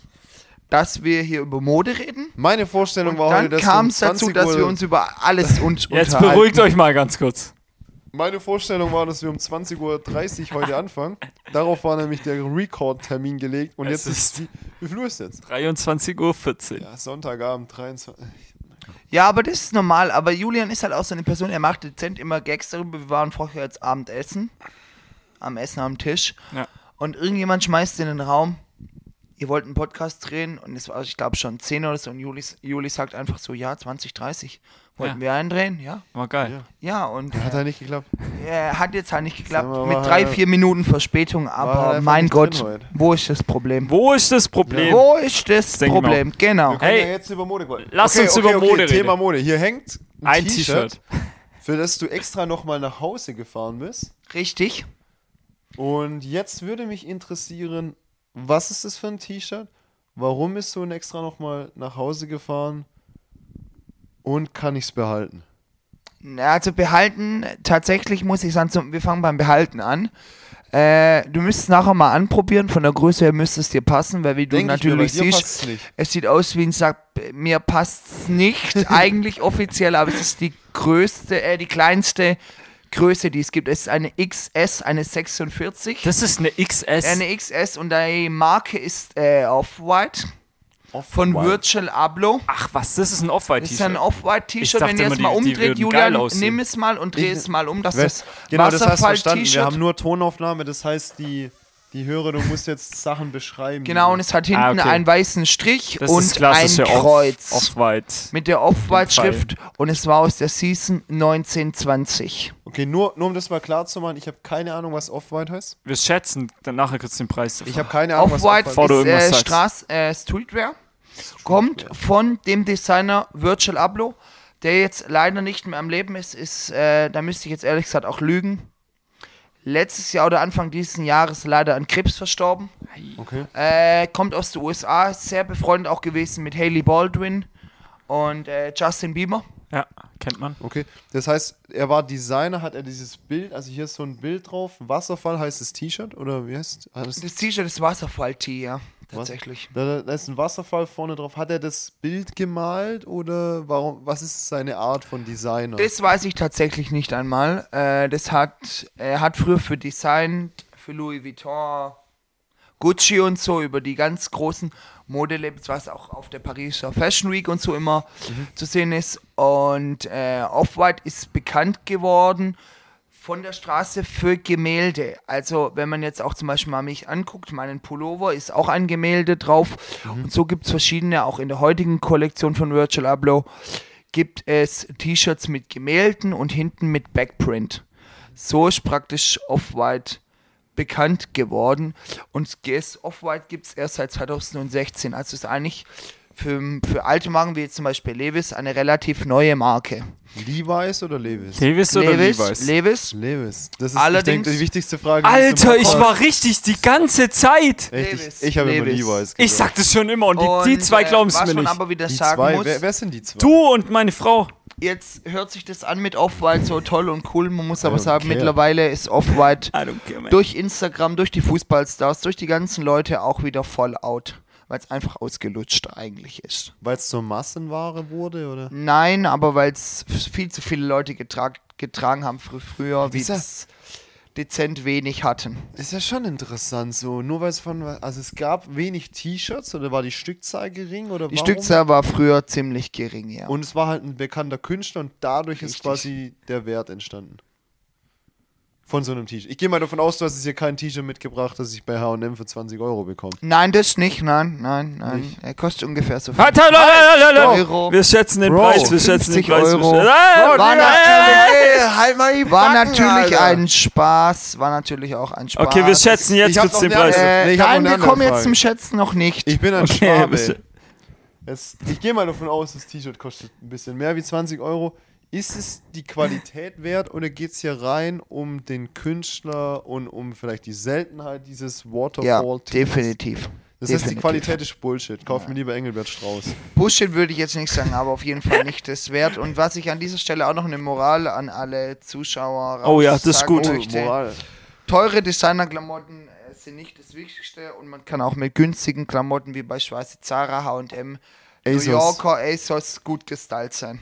dass wir hier über Mode reden. Meine Vorstellung Und war dann heute, dass kam es dazu, 20 dass Uhr, wir uns über alles und Jetzt unterhalten. beruhigt euch mal ganz kurz. Meine Vorstellung war, dass wir um 20.30 Uhr heute anfangen. Darauf war nämlich der Record-Termin gelegt und Es jetzt ist ist- die. Wie viel Uhr ist jetzt? 23.14 Uhr. Ja, Sonntagabend 23. Ja, aber das ist normal. Aber Julian ist halt auch so eine Person, er macht dezent immer Gags darüber. Wir waren vorher jetzt Abendessen. Am Essen am Tisch. Ja. Und irgendjemand schmeißt in den Raum, ihr wollt einen Podcast drehen. Und es war, ich glaube, schon 10 oder so. Und Juli, Juli sagt einfach so, ja, 20, 30. Wollten Ja. wir einen drehen? Ja. War geil. Ja. Ja, und Hat halt nicht geklappt. äh, hat jetzt halt nicht geklappt. Wir Mit mal, drei, vier Minuten Verspätung. Aber mein Gott, wo ist das Problem? Wo ist das Problem? Wo ist das denk Problem? Genau. Wir können Hey, ja jetzt über Mode lass uns über Mode reden. Thema Mode. Hier hängt ein, Ein T-Shirt, T-Shirt. für das du extra nochmal nach Hause gefahren bist. Richtig. Und jetzt würde mich interessieren, was ist das für ein T-Shirt? Warum ist so ein extra nochmal nach Hause gefahren? Und kann ich es behalten? Na, Also behalten, tatsächlich muss ich sagen, zum, wir fangen beim Behalten an. Äh, du müsstest nachher mal anprobieren, von der Größe her müsste es dir passen, weil wie du Denk ich mir, natürlich dir siehst, es sieht aus wie ein Sack, mir passt es nicht, eigentlich offiziell, aber es ist die größte, äh, die kleinste Größe, die es gibt. Es ist eine XS, eine 46. Das ist eine XS. eine XS und die Marke ist äh, Off-White von Virtual Abloh. Ach was, das ist ein Das ist ein Off-White-T-Shirt. Off-White-T-Shirt. Wenn ihr es mal umdreht, Julian, nimm es mal und dreh es mal um, dass das Genau, das hast verstanden. Wir haben nur Tonaufnahme, das heißt, die, die Hörer, du musst jetzt Sachen beschreiben. Genau, und es hat hinten Ah, okay. einen weißen Strich Das ist und ein klassische Off- Kreuz Off-White. mit der Off-White-Schrift und es war aus der Season 1920. Okay, nur, nur um das mal klar zu machen, ich habe keine Ahnung, was Off-White heißt. Wir schätzen, dann nachher kriegst du den Preis. Ich habe keine Ahnung, was Off-White Bevor du ist äh. Straß, äh, Streetwear, kommt von dem Designer Virgil Abloh, der jetzt leider nicht mehr am Leben ist, ist, äh, da müsste ich jetzt ehrlich gesagt auch lügen. Letztes Jahr oder Anfang dieses Jahres leider an Krebs verstorben. Okay. Äh, kommt aus den USA, ist sehr befreundet auch gewesen mit Haley Baldwin und äh, Justin Bieber. Ja, kennt man. Okay, das heißt, er war Designer, hat er dieses Bild, also hier ist so ein Bild drauf, Wasserfall heißt das T-Shirt oder wie heißt es? Das T-Shirt ist Wasserfall-Tee, ja, tatsächlich. Da, da ist ein Wasserfall vorne drauf. Hat er das Bild gemalt oder warum? Was ist seine Art von Designer? Das weiß ich tatsächlich nicht einmal. Äh, das hat, er hat früher für Design, für Louis Vuitton, Gucci und so, über die ganz großen Modelabels, was auch auf der Pariser Fashion Week und so immer zu sehen ist. Und äh, Off-White ist bekannt geworden von der Straße für Gemälde. Also wenn man jetzt auch zum Beispiel mal mich anguckt, meinen Pullover ist auch ein Gemälde drauf. Und so gibt es verschiedene, auch in der heutigen Kollektion von Virgil Abloh, gibt es T-Shirts mit Gemälden und hinten mit Backprint. So ist praktisch Off-White bekannt geworden. Und GS Off-White gibt es erst seit 2016. Also ist eigentlich für, für alte Marken wie jetzt zum Beispiel Levis eine relativ neue Marke. Levi's oder Levis? Levis oder Levis, Levi's? Levis, Levis. Das ist Allerdings- ich denke, die wichtigste Frage. Alter, ich war richtig die ganze Zeit. Echt, Levis, ich, ich habe immer Levis. Gesagt. Ich sag das schon immer und die, Und, die zwei äh, glauben es was mir man nicht. aber wieder die sagen zwei, muss, wer, wer sind die zwei? Du und meine Frau. jetzt hört sich das an mit Off-White so toll und cool. Man muss aber sagen, care. mittlerweile ist Off-White durch Instagram, durch die Fußballstars, durch die ganzen Leute auch wieder voll out. Weil es einfach ausgelutscht eigentlich ist. Weil es zur Massenware wurde, oder? Nein, aber weil es viel zu viele Leute getra getragen haben frü früher, wie ist es dezent wenig hatten. Ist ja schon interessant so. Nur weil es von. Also es gab wenig T-Shirts oder war die Stückzahl gering oder Die warum? Stückzahl war früher ziemlich gering, ja. Und es war halt ein bekannter Künstler und dadurch ist Richtig. quasi der Wert entstanden. Von so einem T-Shirt. Ich gehe mal davon aus, du hast jetzt hier kein T-Shirt mitgebracht, das ich bei H&M für 20 Euro bekomme. Nein, das nicht, nein, nein, nein. Nicht? Er kostet ungefähr so viel. Halt, halt, halt, halt, halt. Euro. Wir schätzen den Bro, Preis, wir schätzen den 50 Preis. wir Euro. schätzen- Ah, War natürlich, halt mal die war Backen, natürlich Alter. ein Spaß, war natürlich auch ein Spaß. Okay, wir schätzen jetzt kurz den Preis. Äh, Nee, nein, wir kommen jetzt zum Schätzen noch nicht. Ich bin ein Okay, Schwabe. Es, ich gehe mal davon aus, das T-Shirt kostet ein bisschen mehr wie 20 Euro. Ist es die Qualität wert oder geht es hier rein um den Künstler und um vielleicht die Seltenheit dieses ja, waterfall -Teams? definitiv. Das heißt, die definitiv. Qualität ist Bullshit. Kauf mir lieber Engelbert Strauß. Bullshit würde ich jetzt nicht sagen, aber auf jeden Fall nicht das wert. Und was ich an dieser Stelle auch noch eine Moral an alle Zuschauer Oh ja, das ist gut. möchte. Moral. Teure Designerklamotten äh, sind nicht das Wichtigste und man kann auch mit günstigen Klamotten wie beispielsweise Zara, H&M, New ASOS. Yorker, ASOS gut gestylt sein.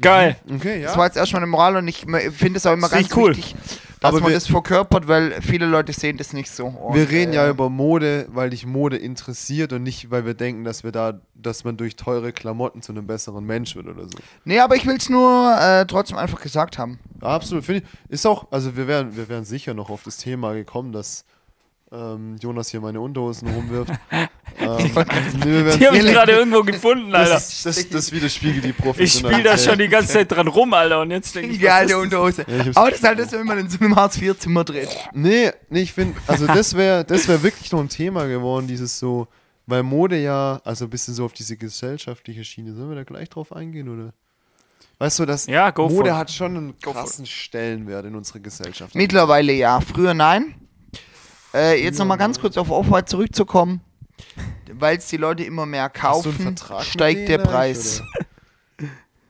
Geil. Okay, ja. Das war jetzt erstmal eine Moral und ich finde es auch immer ganz cool. wichtig, dass Aber man wir- das verkörpert, weil viele Leute sehen das nicht so. Und, Wir reden ja äh, über Mode, weil dich Mode interessiert und nicht, weil wir denken, dass wir da, dass man durch teure Klamotten zu einem besseren Mensch wird oder so. Nee, aber ich will es nur äh, trotzdem einfach gesagt haben. Absolut, finde ich. Ist auch, also wir wären, wir wären sicher noch auf das Thema gekommen, dass ähm, Jonas hier meine Unterhosen rumwirft. ähm, nee, Die habe ich gerade irgendwo gefunden, Alter. das, ist- das, das widerspiegelt die Ich Professionalität. spiele da schon die ganze Zeit dran rum, Alter. Und jetzt denke ich, Die alte ist- Unterhose. Ja, ich aber das ist halt das, wenn man in so einem Hartz-IV-Zimmer dreht. Nee, nee, ich finde, also das wäre das wär wirklich noch ein Thema geworden, dieses so, weil Mode ja, also ein bisschen so auf diese gesellschaftliche Schiene, sollen wir da gleich drauf eingehen, oder? Weißt du, dass Ja, Mode hat schon einen Go for krassen Stellenwert in unserer Gesellschaft. Mittlerweile ja, früher nein. Äh, jetzt nochmal ganz kurz auf Off-White zurückzukommen. Weil es die Leute immer mehr kaufen, steigt der Preis.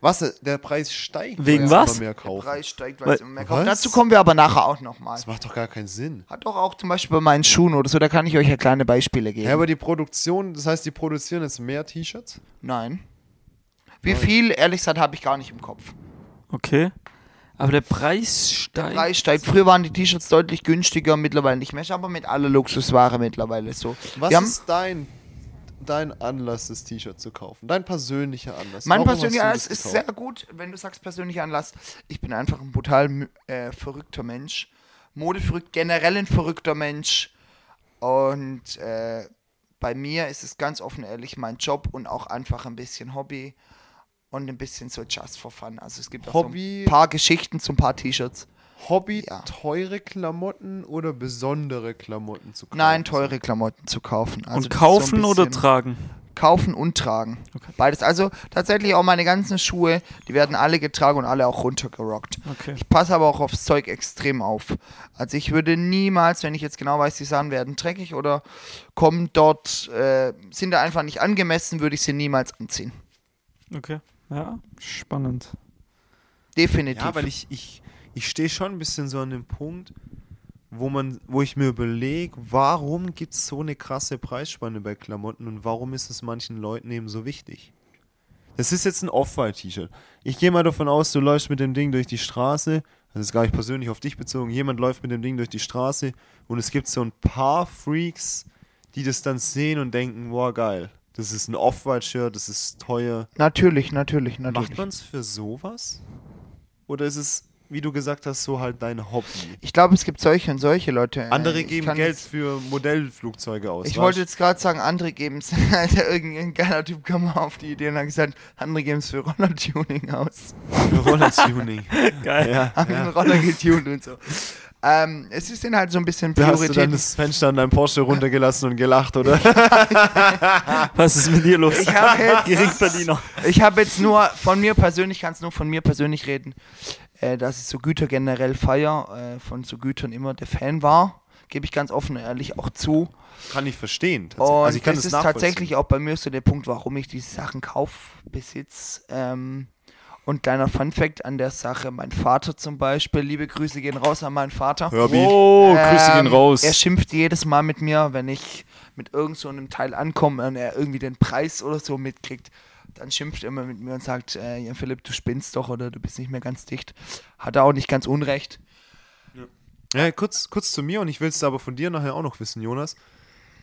Was? Der Preis steigt, Wegen weil es was? immer mehr Der kaufen. Preis steigt, weil es immer mehr kaufen. Was? Dazu kommen wir aber nachher auch nochmal. Das macht doch gar keinen Sinn. Hat doch auch zum Beispiel bei meinen Schuhen oder so, da kann ich euch ja kleine Beispiele geben. Ja, aber die Produktion, das heißt, die produzieren jetzt mehr T-Shirts? Nein. Wie viel, ehrlich gesagt, habe ich gar nicht im Kopf. Okay. Aber der Preis steigt. Preis steigt. Früher waren die T-Shirts deutlich günstiger, mittlerweile nicht mehr. Ist aber mit aller Luxusware mittlerweile so. Was Wir ist dein, dein Anlass, das T-Shirt zu kaufen? Dein persönlicher Anlass? Mein Warum persönlicher Anlass ist gekauft? sehr gut, wenn du sagst persönlicher Anlass. Ich bin einfach ein brutal äh, verrückter Mensch. Modeverrückt, generell ein verrückter Mensch. Und äh, bei mir ist es ganz offen ehrlich mein Job und auch einfach ein bisschen Hobby und ein bisschen so just for fun. Also es gibt auch Hobby- so ein paar Geschichten zu ein paar T-Shirts. Hobby, Ja. teure Klamotten oder besondere Klamotten zu kaufen? Nein, teure Klamotten zu kaufen. Also und ist so kaufen oder tragen? Kaufen und tragen. Okay. Beides. Also tatsächlich auch meine ganzen Schuhe, die werden alle getragen und alle auch runtergerockt. Okay. Ich passe aber auch aufs Zeug extrem auf. Also ich würde niemals, wenn ich jetzt genau weiß, die Sachen werden dreckig oder kommen dort, äh, sind da einfach nicht angemessen, würde ich sie niemals anziehen. Okay. Ja, spannend. Definitiv. Ja, weil ich, ich, ich stehe schon ein bisschen so an dem Punkt, wo man, wo ich mir überlege, warum gibt es so eine krasse Preisspanne bei Klamotten und warum ist es manchen Leuten eben so wichtig? Das ist jetzt ein Off-White-T-Shirt. Ich gehe mal davon aus, du läufst mit dem Ding durch die Straße, das ist gar nicht persönlich auf dich bezogen, jemand läuft mit dem Ding durch die Straße und es gibt so ein paar Freaks, die das dann sehen und denken, wow, geil, das ist ein Off-White-Shirt, das ist teuer. natürlich, natürlich, natürlich. Macht man es für sowas? Oder ist es, wie du gesagt hast, so halt dein Hobby? Ich glaube, es gibt solche und solche Leute. Andere geben Geld jetzt- für Modellflugzeuge aus. Ich weißt wollte jetzt gerade sagen, andere geben es. Also irgendein geiler Typ kam mal auf die Idee und hat gesagt, andere geben es für Roller-Tuning aus. für Rollertuning. Geil. ja, Haben den ja. Roller getuned und so. Ähm, es ist dann halt so ein bisschen Da hast du dann Priorität. das Fenster an deinem Porsche runtergelassen und gelacht, oder? Was ist mit dir los? Ich habe jetzt, habe jetzt nur von mir persönlich, kann es nur von mir persönlich reden, äh, dass ich so Güter generell feier, äh, von so Gütern immer der Fan war. Gebe ich ganz offen und ehrlich auch zu. Kann ich verstehen. tatsächlich. Und also ich kann das das ist tatsächlich auch bei mir so der Punkt, warum ich diese Sachen kaufe, besitz. Ähm, und kleiner Funfact an der Sache, mein Vater zum Beispiel, liebe Grüße gehen raus an meinen Vater. Herbie. Oh, Grüße gehen Ähm, raus. Er schimpft jedes Mal mit mir, wenn ich mit irgend so einem Teil ankomme und er irgendwie den Preis oder so mitkriegt. Dann schimpft er immer mit mir und sagt, äh, ja Philipp, du spinnst doch oder du bist nicht mehr ganz dicht. Hat er auch nicht ganz unrecht. Ja, kurz, kurz zu mir und ich will es aber von dir nachher auch noch wissen, Jonas.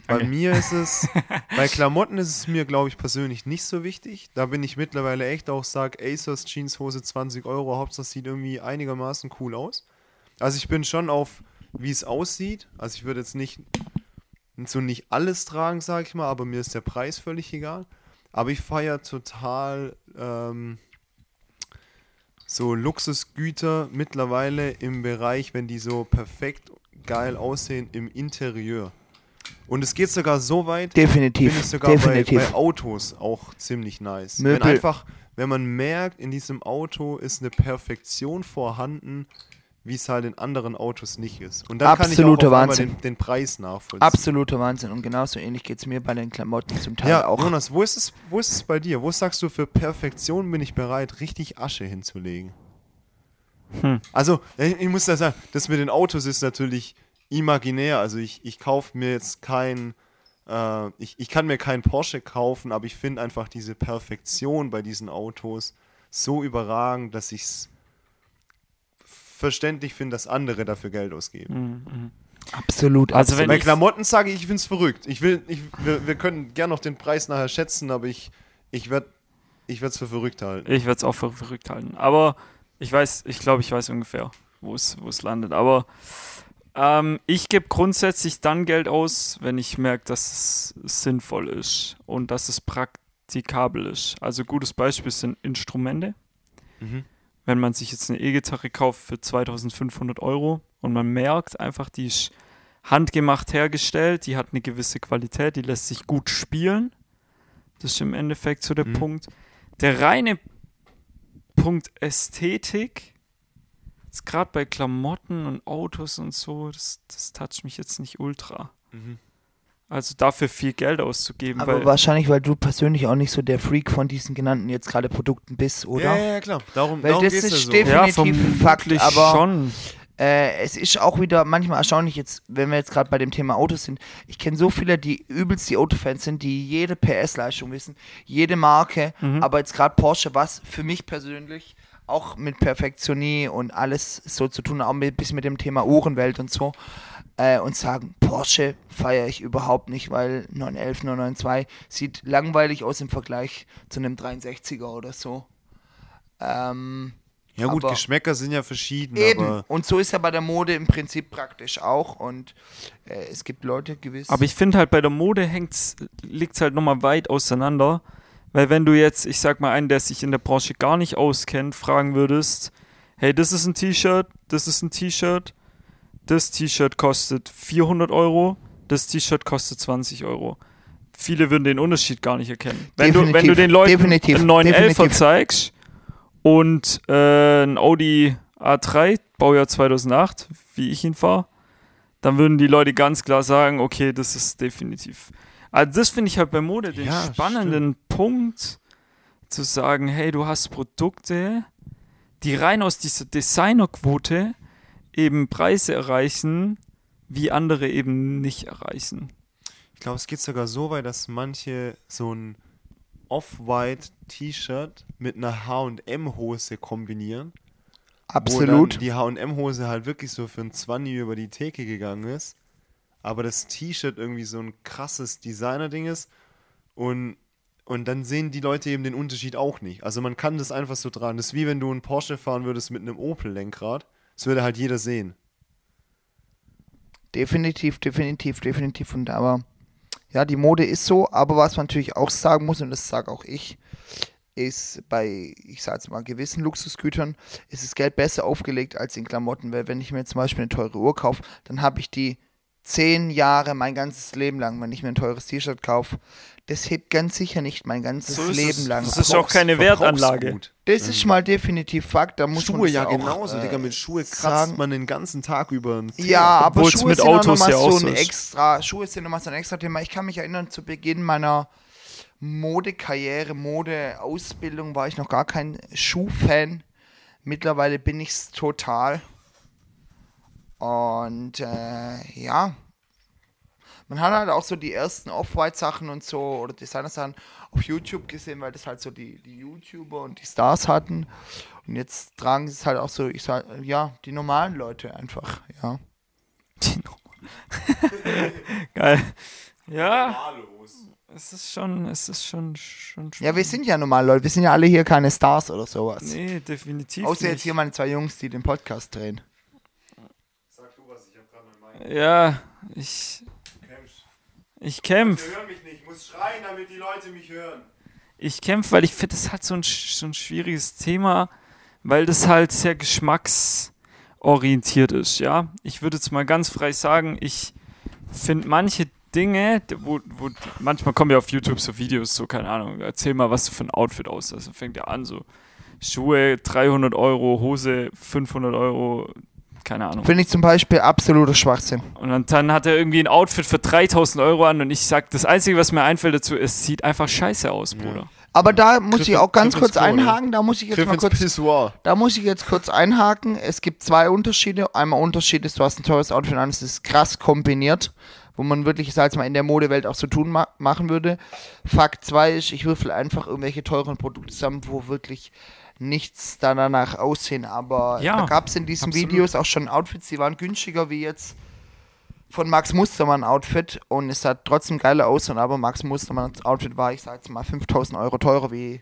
Bei Okay. mir ist es, bei Klamotten ist es mir, glaube ich, persönlich nicht so wichtig. Da bin ich mittlerweile echt auch, sag ASOS Jeanshose 20 Euro, Hauptsache sieht irgendwie einigermaßen cool aus. Also ich bin schon auf, wie es aussieht. Also ich würde jetzt nicht so nicht alles tragen, sag ich mal, aber mir ist der Preis völlig egal. Aber ich feiere total ähm, so Luxusgüter mittlerweile im Bereich, wenn die so perfekt geil aussehen im Interieur. Und es geht sogar so weit, Definitiv. finde ich sogar definitiv. Bei, bei Autos auch ziemlich nice. Möbel. Wenn einfach, wenn man merkt, in diesem Auto ist eine Perfektion vorhanden, wie es halt in anderen Autos nicht ist. Und dann Absoluter kann ich auch Wahnsinn. den, den Preis nachvollziehen. Absoluter Wahnsinn. Und genauso ähnlich geht es mir bei den Klamotten zum Teil Ja, auch. Jonas, wo ist, es, wo ist es bei dir? Wo sagst du, für Perfektion bin ich bereit, richtig Asche hinzulegen? Hm. Also, ich, ich muss da sagen, das mit den Autos ist natürlich imaginär. Also, ich, ich kaufe mir jetzt kein, äh, ich, ich kann mir keinen Porsche kaufen, aber ich finde einfach diese Perfektion bei diesen Autos so überragend, dass ich es verständlich finde, dass andere dafür Geld ausgeben. Absolut. Also absolut. wenn Bei Klamotten sage ich, ich finde es verrückt. Ich will, ich, wir, wir können gerne noch den Preis nachher schätzen, aber ich, ich werde ich es für verrückt halten. Ich werde es auch für verrückt halten. Aber ich weiß, ich glaube, ich weiß ungefähr, wo es wo es landet. Aber ähm, ich gebe grundsätzlich dann Geld aus, wenn ich merke, dass es sinnvoll ist und dass es praktikabel ist. Also gutes Beispiel sind Instrumente. Mhm. Wenn man sich jetzt eine E-Gitarre kauft für 2500 Euro und man merkt einfach, die ist handgemacht hergestellt, die hat eine gewisse Qualität, die lässt sich gut spielen. Das ist im Endeffekt so der Mhm. Punkt. Der reine Punkt Ästhetik, ist gerade bei Klamotten und Autos und so, das, das toucht mich jetzt nicht ultra. Mhm. Also dafür viel Geld auszugeben, Aber weil wahrscheinlich, weil du persönlich auch nicht so der Freak von diesen genannten jetzt gerade Produkten bist, oder? Ja, ja, ja, klar. Darum, Weil darum das geht's ist ja so. definitiv- definitiv Fakt, aber- schon. Äh, es ist auch wieder manchmal erstaunlich, jetzt, wenn wir jetzt gerade bei dem Thema Autos sind. Ich kenne so viele, die übelst die Autofans sind, die jede PS-Leistung wissen, jede Marke, Mhm. aber jetzt gerade Porsche, was für mich persönlich auch mit Perfektionie und alles so zu tun, auch mit, bis mit dem Thema Uhrenwelt und so, äh, und sagen, Porsche feiere ich überhaupt nicht, weil 911, 992 sieht langweilig aus im Vergleich zu einem 63er oder so. Ähm, Ja gut, aber- Geschmäcker sind ja verschieden, Eben. aber Und so ist ja bei der Mode im Prinzip praktisch auch. Und äh, es gibt Leute gewiss. Aber ich finde halt bei der Mode liegt es halt nochmal weit auseinander. Weil wenn du jetzt, ich sag mal, einen, der sich in der Branche gar nicht auskennt, fragen würdest, hey, das ist ein T-Shirt, das ist ein T-Shirt, das T-Shirt kostet 400 Euro, das T-Shirt kostet 20 Euro. Viele würden den Unterschied gar nicht erkennen. Wenn, du, wenn du den Leuten definitiv, einen 911er definitiv. zeigst und äh, ein Audi A3, Baujahr 2008, wie ich ihn fahre, dann würden die Leute ganz klar sagen, okay, das ist definitiv. Also das finde ich halt bei Mode den Ja, spannenden Punkt, zu sagen, hey, du hast Produkte, die rein aus dieser Designerquote eben Preise erreichen, wie andere eben nicht erreichen. ich glaube, es geht sogar so weit, dass manche so ein Off-White T-Shirt mit einer H&M-Hose kombinieren. Wo Absolut. dann die H&M-Hose halt wirklich so für ein 20 über die Theke gegangen ist. Aber das T-Shirt irgendwie so ein krasses Designer-Ding ist. Und, und dann sehen die Leute eben den Unterschied auch nicht. Also man kann das einfach so tragen. Das ist wie wenn du einen Porsche fahren würdest mit einem Opel-Lenkrad. Das würde halt jeder sehen. Definitiv, definitiv, definitiv. Und aber, ja, die Mode ist so. Aber was man natürlich auch sagen muss, und das sage auch ich, ist bei, ich sage jetzt mal, gewissen Luxusgütern ist das Geld besser aufgelegt als in Klamotten. Weil wenn ich mir zum Beispiel eine teure Uhr kaufe, dann habe ich die zehn Jahre, mein ganzes Leben lang, wenn ich mir ein teures T-Shirt kaufe, das hebt ganz sicher nicht mein ganzes So Leben es. lang. Das ist auch keine Wertanlage. Das ist mal definitiv Fakt. Da muss man Schuhe ja auch, genauso, äh, Digga. Mit Schuhe kratzt sagen. man den ganzen Tag über einen. Ja, aber Obwohl's Schuhe mit sind Autos nochmal ja so so ein extra, Schuhe sind nochmal so ein extra Thema. Ich kann mich erinnern, zu Beginn meiner Modekarriere, Modeausbildung war ich noch gar kein Schuhfan. Mittlerweile bin ich es total. Und äh, ja, man hat halt auch so die ersten Off-White-Sachen und so oder Designer-Sachen auf YouTube gesehen, weil das halt so die, die YouTuber und die Stars hatten. Und jetzt tragen sie es halt auch so, ich sag, ja, die normalen Leute einfach, ja. Die Nummer. Geil. Ja. Es ist schon, es ist schon, schon Ja, wir sind ja normal Leute, wir sind ja alle hier keine Stars oder sowas. Nee, definitiv. Außer jetzt nicht. hier meine zwei Jungs, die den Podcast drehen. Ja, ich. Ich kämpf. hören mich nicht, ich muss schreien, damit die Leute mich hören. Ich kämpfe, weil ich finde, das hat so ein, so ein schwieriges Thema, weil das halt sehr geschmacksorientiert ist, ja. Ich würde jetzt mal ganz frei sagen, ich finde manche Dinge, wo, wo manchmal kommen ja auf YouTube so Videos, so keine Ahnung, erzähl mal, was du für ein Outfit aus hast. Dann fängt er an, so Schuhe 300 Euro, Hose 500 Euro, keine Ahnung. Finde ich zum Beispiel absoluter Schwachsinn. Und dann, dann hat er irgendwie ein Outfit für 3000 Euro an und ich sag, das Einzige, was mir einfällt dazu, es sieht einfach scheiße aus, Bruder. Aber da muss ich Griff- auch ganz Griff kurz einhaken, da muss ich jetzt Griff mal kurz Pissoir. Da muss ich jetzt kurz einhaken. Es gibt zwei Unterschiede. Einmal Unterschied ist, du hast ein teures Outfit an, es ist krass kombiniert, wo man wirklich, sag ich mal, in der Modewelt auch so tun ma machen würde. Fakt 2 ist, ich würfel einfach irgendwelche teuren Produkte zusammen, wo wirklich nichts da danach aussehen. Aber Ja, da gab es in diesen absolut. Videos auch schon Outfits, die waren günstiger wie jetzt von Max Mustermann Outfit und es sah trotzdem geiler aus. Und aber Max Mustermanns Outfit war, ich sag jetzt mal, 5000 Euro teurer wie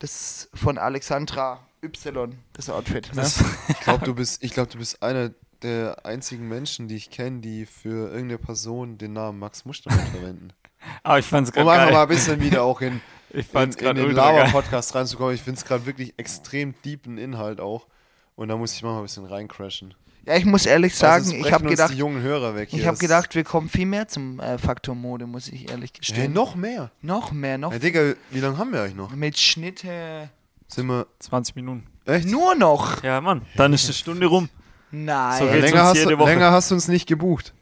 das von Alexandra Y, das Outfit. Ne? Das, Ich glaube, du bist, ich glaub, du bist einer der einzigen Menschen, die ich kenne, die für irgendeine Person den Namen Max Mustermann verwenden. aber ich fand's Um gerade einfach mal geil. ein bisschen wieder auch in, Ich in, fand's in den. Lava-Podcast reinzukommen. Ich finde es gerade wirklich extrem deepen Inhalt auch. Und da muss ich mal ein bisschen reincrashen. Ja, ich muss ehrlich sagen, Sonst ich habe gedacht, die jungen Hörer weg hier. ich habe gedacht, wir kommen viel mehr zum äh, Faktor Mode, muss ich ehrlich Hey, gestehen. noch mehr. noch mehr, noch Ja, Digga, wie lange haben wir eigentlich noch? mit Schnitte. Sind wir. 20 Minuten. Echt? Nur noch. Ja, Mann, dann ist eine Stunde rum. Nein. So Ja, länger, hast jede du, Woche. länger hast du uns nicht gebucht.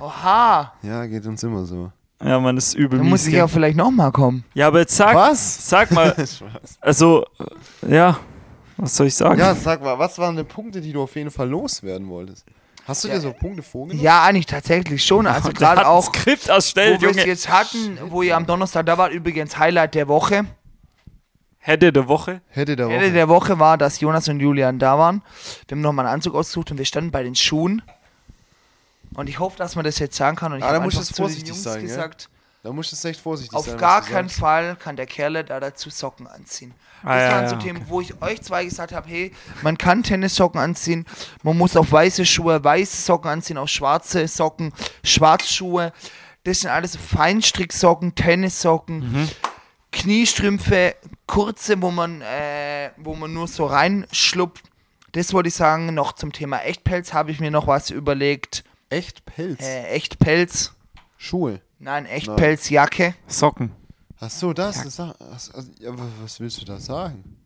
Oha. Ja, geht uns immer so. Ja, das ist übel. Dann mies, muss ich ja vielleicht noch mal kommen. ja, aber jetzt sag, Was? sag mal, also, ja, was soll ich sagen? Ja, sag mal, was waren denn Punkte, die du auf jeden Fall loswerden wolltest? Hast du Ja, dir so Punkte vorgenommen? Ja, eigentlich tatsächlich schon. Also gerade auch, Skript wo erstellt, wir es jetzt hatten, wo ihr am Donnerstag da wart, übrigens Highlight der Woche. Hätte der Woche. Hätte der Woche. der Woche war, dass Jonas und Julian da waren. Wir haben nochmal einen Anzug ausgesucht und wir standen bei den Schuhen. Und ich hoffe, dass man das jetzt sagen kann. Und ich Ah, da habe musst du einfach zu den vorsichtig Jungs sein, gesagt, Da musst du jetzt echt vorsichtig auf sein. gar was du keinen sagst. Fall kann der Kerle da dazu Socken anziehen. Ah, das ja, waren ja, so okay. Themen, wo ich euch zwei gesagt habe, hey, man kann Tennissocken anziehen, man muss auf weiße Schuhe weiße Socken anziehen, auf schwarze Socken Schwarzschuhe. Das sind alles Feinstricksocken, Tennissocken, Mhm. Kniestrümpfe, kurze, wo man, äh, wo man nur so reinschlupft. Das wollte ich sagen. Noch zum Thema Echtpelz habe ich mir noch was überlegt. Echt Pelz. Äh, Echtpelz. Schuhe. Nein, Echtpelzjacke. Socken. Ach so, das. das aber was willst du da sagen?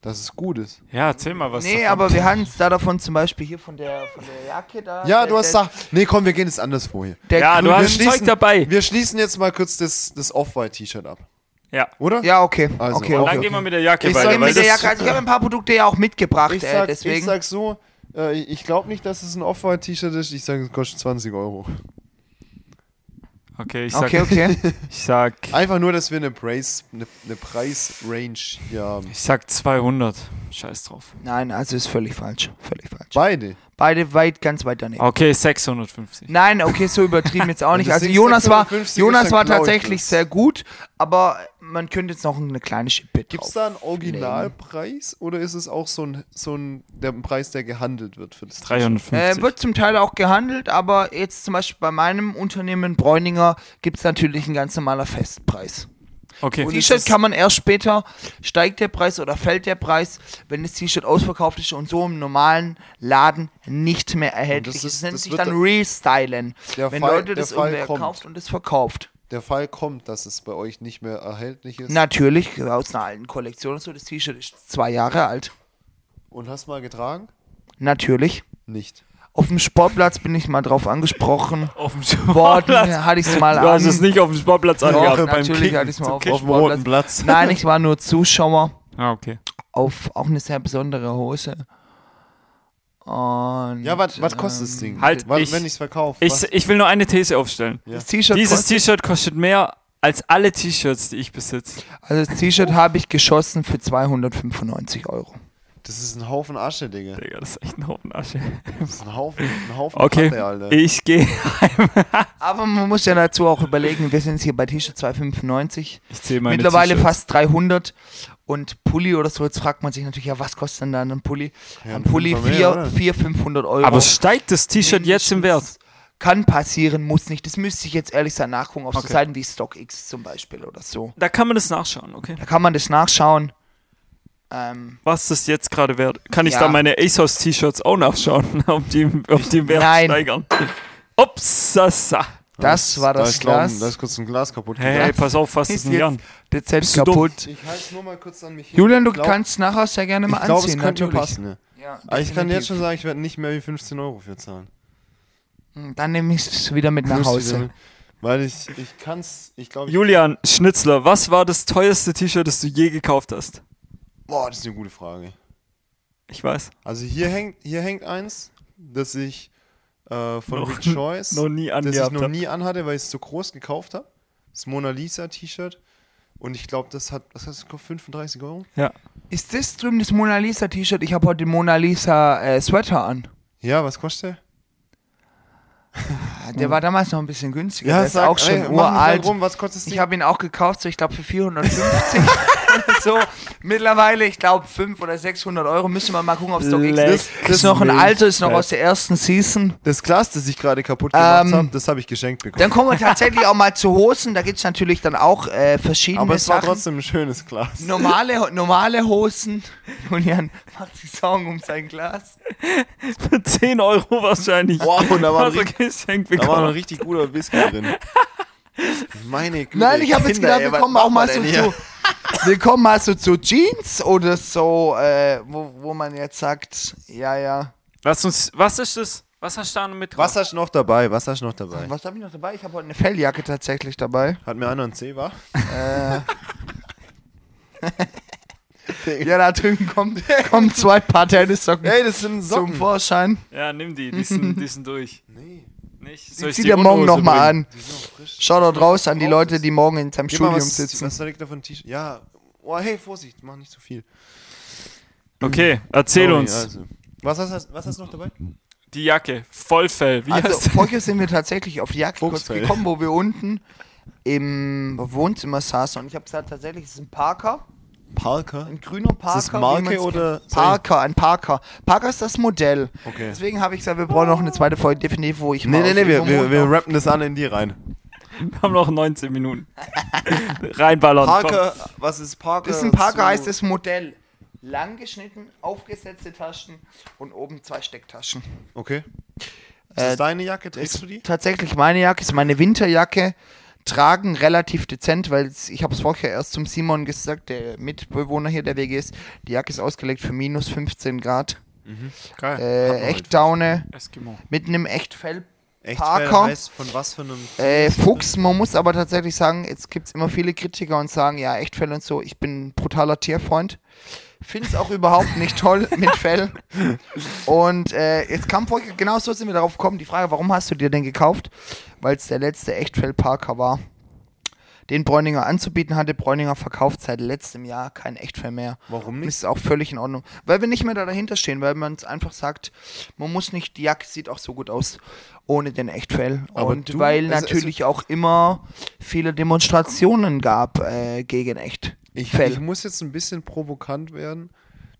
Dass es gut ist. Ja, erzähl mal was. Nee, davon. aber wir hatten es da davon zum Beispiel hier von der, von der Jacke da. Ja, der, du hast gesagt. Nee, komm, wir gehen jetzt anders vor hier. der Ja, du grüne- hast Zeug dabei. Wir schließen jetzt mal kurz das, das Off-White-T-Shirt ab. Ja. Oder? Ja, okay. Also, okay, okay, dann okay. gehen wir mit der Jacke Ich weiter. mit der Jacke. Also ich habe ein paar Produkte ja auch mitgebracht, Ich äh, sag, deswegen. ich sag so, äh, ich glaube nicht, dass es ein Off-White-T-Shirt ist. Ich sage, es kostet 20 Euro. Okay, ich sag, okay, okay. ich sag, Einfach nur, dass wir eine, Preis, eine, eine Preis-Range hier haben. ich sag 200. Scheiß drauf. Nein, also ist völlig falsch. Völlig falsch. Beide. Beide weit, ganz weit daneben. Okay, 650. Nein, okay, so übertrieben jetzt auch nicht. das Also Jonas war, 650 Jonas war tatsächlich sehr gut, aber man könnte jetzt noch eine kleine Schippe Gibt es da einen Originalpreis oder ist es auch so ein, so ein der Preis, der gehandelt wird für das T-Shirt? 350. Äh, wird zum Teil auch gehandelt, aber jetzt zum Beispiel bei meinem Unternehmen Bräuninger gibt es natürlich ein ganz normaler Festpreis. okay. T-Shirt kann man erst später, steigt der Preis oder fällt der Preis, wenn das T-Shirt ausverkauft ist und so im normalen Laden nicht mehr erhältlich das ist. Das nennt das sich wird dann Restylen. Wenn Fall- Leute das irgendwer kommt. kauft und es verkauft. Der Fall kommt, dass es bei euch nicht mehr erhältlich ist. Natürlich, aus einer alten Kollektion und so. Das T-Shirt ist zwei Jahre alt. Und hast mal getragen? Natürlich. Nicht. Auf dem Sportplatz bin ich mal drauf angesprochen auf dem worden, Sportplatz. hatte ich es mal Du hast es an. nicht auf dem Sportplatz Doch, angehabt. beim natürlich Kicken. hatte ich es mal auf Kicken. dem Sportplatz. Platz. Nein, ich war nur Zuschauer Ah, okay. auf auch eine sehr besondere Hose. Und, Ja, was was kostet das Ding? Halt, was, ich- wenn ich es verkaufe. Ich, ich will nur eine These aufstellen. Ja. Dieses kostet, T-Shirt kostet mehr als alle T-Shirts, die ich besitze. also das T-Shirt habe ich geschossen für 295 Euro. Das ist ein Haufen Asche, Digga. Digga, das ist echt ein Haufen Asche. Das ist ein Haufen, ein Haufen Okay, Pappe, Alter. ich gehe. Aber man muss ja dazu auch überlegen, wir sind jetzt hier bei T-Shirt 295, Ich zähle meine mittlerweile fast 300 Und Pulli oder so, jetzt fragt man sich natürlich, ja, was kostet denn da ein Pulli? Ja, ein Pulli Fünfer mehr, 4, oder? 400, 500 Euro. Aber steigt das T-Shirt jetzt im Wert? Kann passieren, muss nicht. Das müsste ich jetzt ehrlich sein nachgucken auf so Okay. Seiten wie StockX zum Beispiel oder so. Da kann man das nachschauen, okay. Da kann man das nachschauen. Ähm, Was das jetzt gerade wert? Kann ich Ja. da meine ASOS-T-Shirts auch nachschauen, ob die, ob die Wert Nein. steigern? Upsasa. Das war da das ist, glaub, Glas. Da ist kurz ein Glas kaputt Hey, gegangen. hey, pass auf, fass ist das nicht an. dezent kaputt. Ich halte es nur mal kurz an mich hin. Julian, du glaub- kannst nachher sehr gerne mal Ich glaube, es anziehen. könnte mir natürlich. passen. Ne? Ja, Aber ich kann jetzt schon sagen, ich werde nicht mehr wie 15 Euro für zahlen. Hm, Dann nehme ich es wieder mit nach Hause. Weil ich, ich kann's, ich glaube, Julian Schnitzler, was war das teuerste T-Shirt, das du je gekauft hast? boah, das ist eine gute Frage. Ich weiß. Also hier hängt, hier hängt eins, das ich äh, von Noch- Rick Choice, noch nie das ich noch hab. nie anhatte, weil ich es zu groß gekauft habe. Das Mona Lisa T-Shirt. Und ich glaube, das hat, was hat das gekostet? 35 Euro? Ja. Ist das drüben das Mona Lisa T-Shirt? Ich habe heute den Mona Lisa äh, Sweater an. Ja, was kostet der? Ah, Der war damals noch ein bisschen günstiger. der ist sag- auch schon ey, uralt. Rum, was kostet? Ich habe ihn auch gekauft, so ich glaube für 450 oder so. Mittlerweile, ich glaube 500 oder 600 Euro. Müssen wir mal gucken, ob es doch ist. Das Ist noch ein alter, ist noch aus der ersten Season. das Glas, das ich gerade kaputt gemacht Ähm, habe, das habe ich geschenkt bekommen. Dann kommen wir tatsächlich auch mal zu Hosen. Da gibt es natürlich dann auch äh, verschiedene Aber es war Sachen. trotzdem ein schönes Glas. Normale, normale Hosen. Julian macht sich Sorgen um sein Glas. Für 10 Euro wahrscheinlich. Wow, und da war, ein Geschenkt da war noch ein bekommen. richtig guter Whisky drin. Meine Güte. Nein, ich habe jetzt gedacht, ey, wir was kommen auch mal so zu. Wir kommen mal so zu Jeans oder so, äh, wo, wo man jetzt sagt, ja, ja. Lass uns, was ist das? Was hast du da noch mit drauf? Was hast du noch dabei? Was hast du noch dabei? Was habe ich noch dabei? Ich habe heute eine Felljacke tatsächlich dabei. Hat mir einer ein C, war? Äh. ja, da drüben kommt, kommen zwei Paar Tennissocken Ey, das sind zum Socken. Vorschein. Ja, nimm die, die sind, die sind durch. Nee, Nicht? Ich zieht er morgen nochmal an. Schau dort raus an die Leute, die morgen in mal, Studium was, sitzen. was soll ich da T-Shirt? Ja, oh, hey, Vorsicht, mach nicht zu viel. Okay, erzähl Sorry, uns. Also. Was, hast, was hast du noch dabei? Die Jacke, Vollfell. Wie Also vorher sind wir tatsächlich auf die Jagd kurz gekommen, wo wir unten im Wohnzimmer saßen und ich habe gesagt, tatsächlich ist es ein Parker, Parker. ein grüner Parker. Ist das Marke oder- kennt. Parker, ein Parker. Parker ist das Modell. Okay. Deswegen habe ich gesagt, wir brauchen noch eine zweite Folge definitiv, wo ich Nee, nee, nee, wir, wir, wir rappen das alle in die rein. Wir haben noch 19 Minuten. Reinballern. Parker, was ist Parker? Das ist ein Parker, heißt das Modell. Lang geschnitten, aufgesetzte Taschen und oben zwei Stecktaschen. Okay. Ist Äh, das deine Jacke? Trägst du die? tatsächlich meine Jacke, ist meine Winterjacke. Tragen relativ dezent, weil ich habe es vorher erst zum Simon gesagt, der Mitbewohner hier der WG ist. Die Jacke ist ausgelegt für minus 15 Grad. Geil. Äh, echt Daune, Eskimo. mit einem. Echt Parker. heißt von was für einem. Äh, Fuchs, man muss aber tatsächlich sagen, jetzt gibt es immer viele Kritiker und sagen, ja, Echtfell und so, ich bin ein brutaler Tierfreund. Finde es auch überhaupt nicht toll mit Fell. Und äh, jetzt kam vorher, genau so sind wir darauf gekommen, die Frage, warum hast du dir den gekauft? Weil es der letzte Echtfell-Parker war, den Bräuninger anzubieten hatte. Bräuninger verkauft seit letztem Jahr kein Echtfell mehr. Warum nicht? ist auch völlig in Ordnung. Weil wir nicht mehr da dahinter stehen, weil man es einfach sagt, man muss nicht, die Jacke sieht auch so gut aus ohne den Echtfell. Aber und du- weil also- natürlich auch immer viele Demonstrationen gab äh, gegen Echtfell. Ich, ich muss jetzt ein bisschen provokant werden.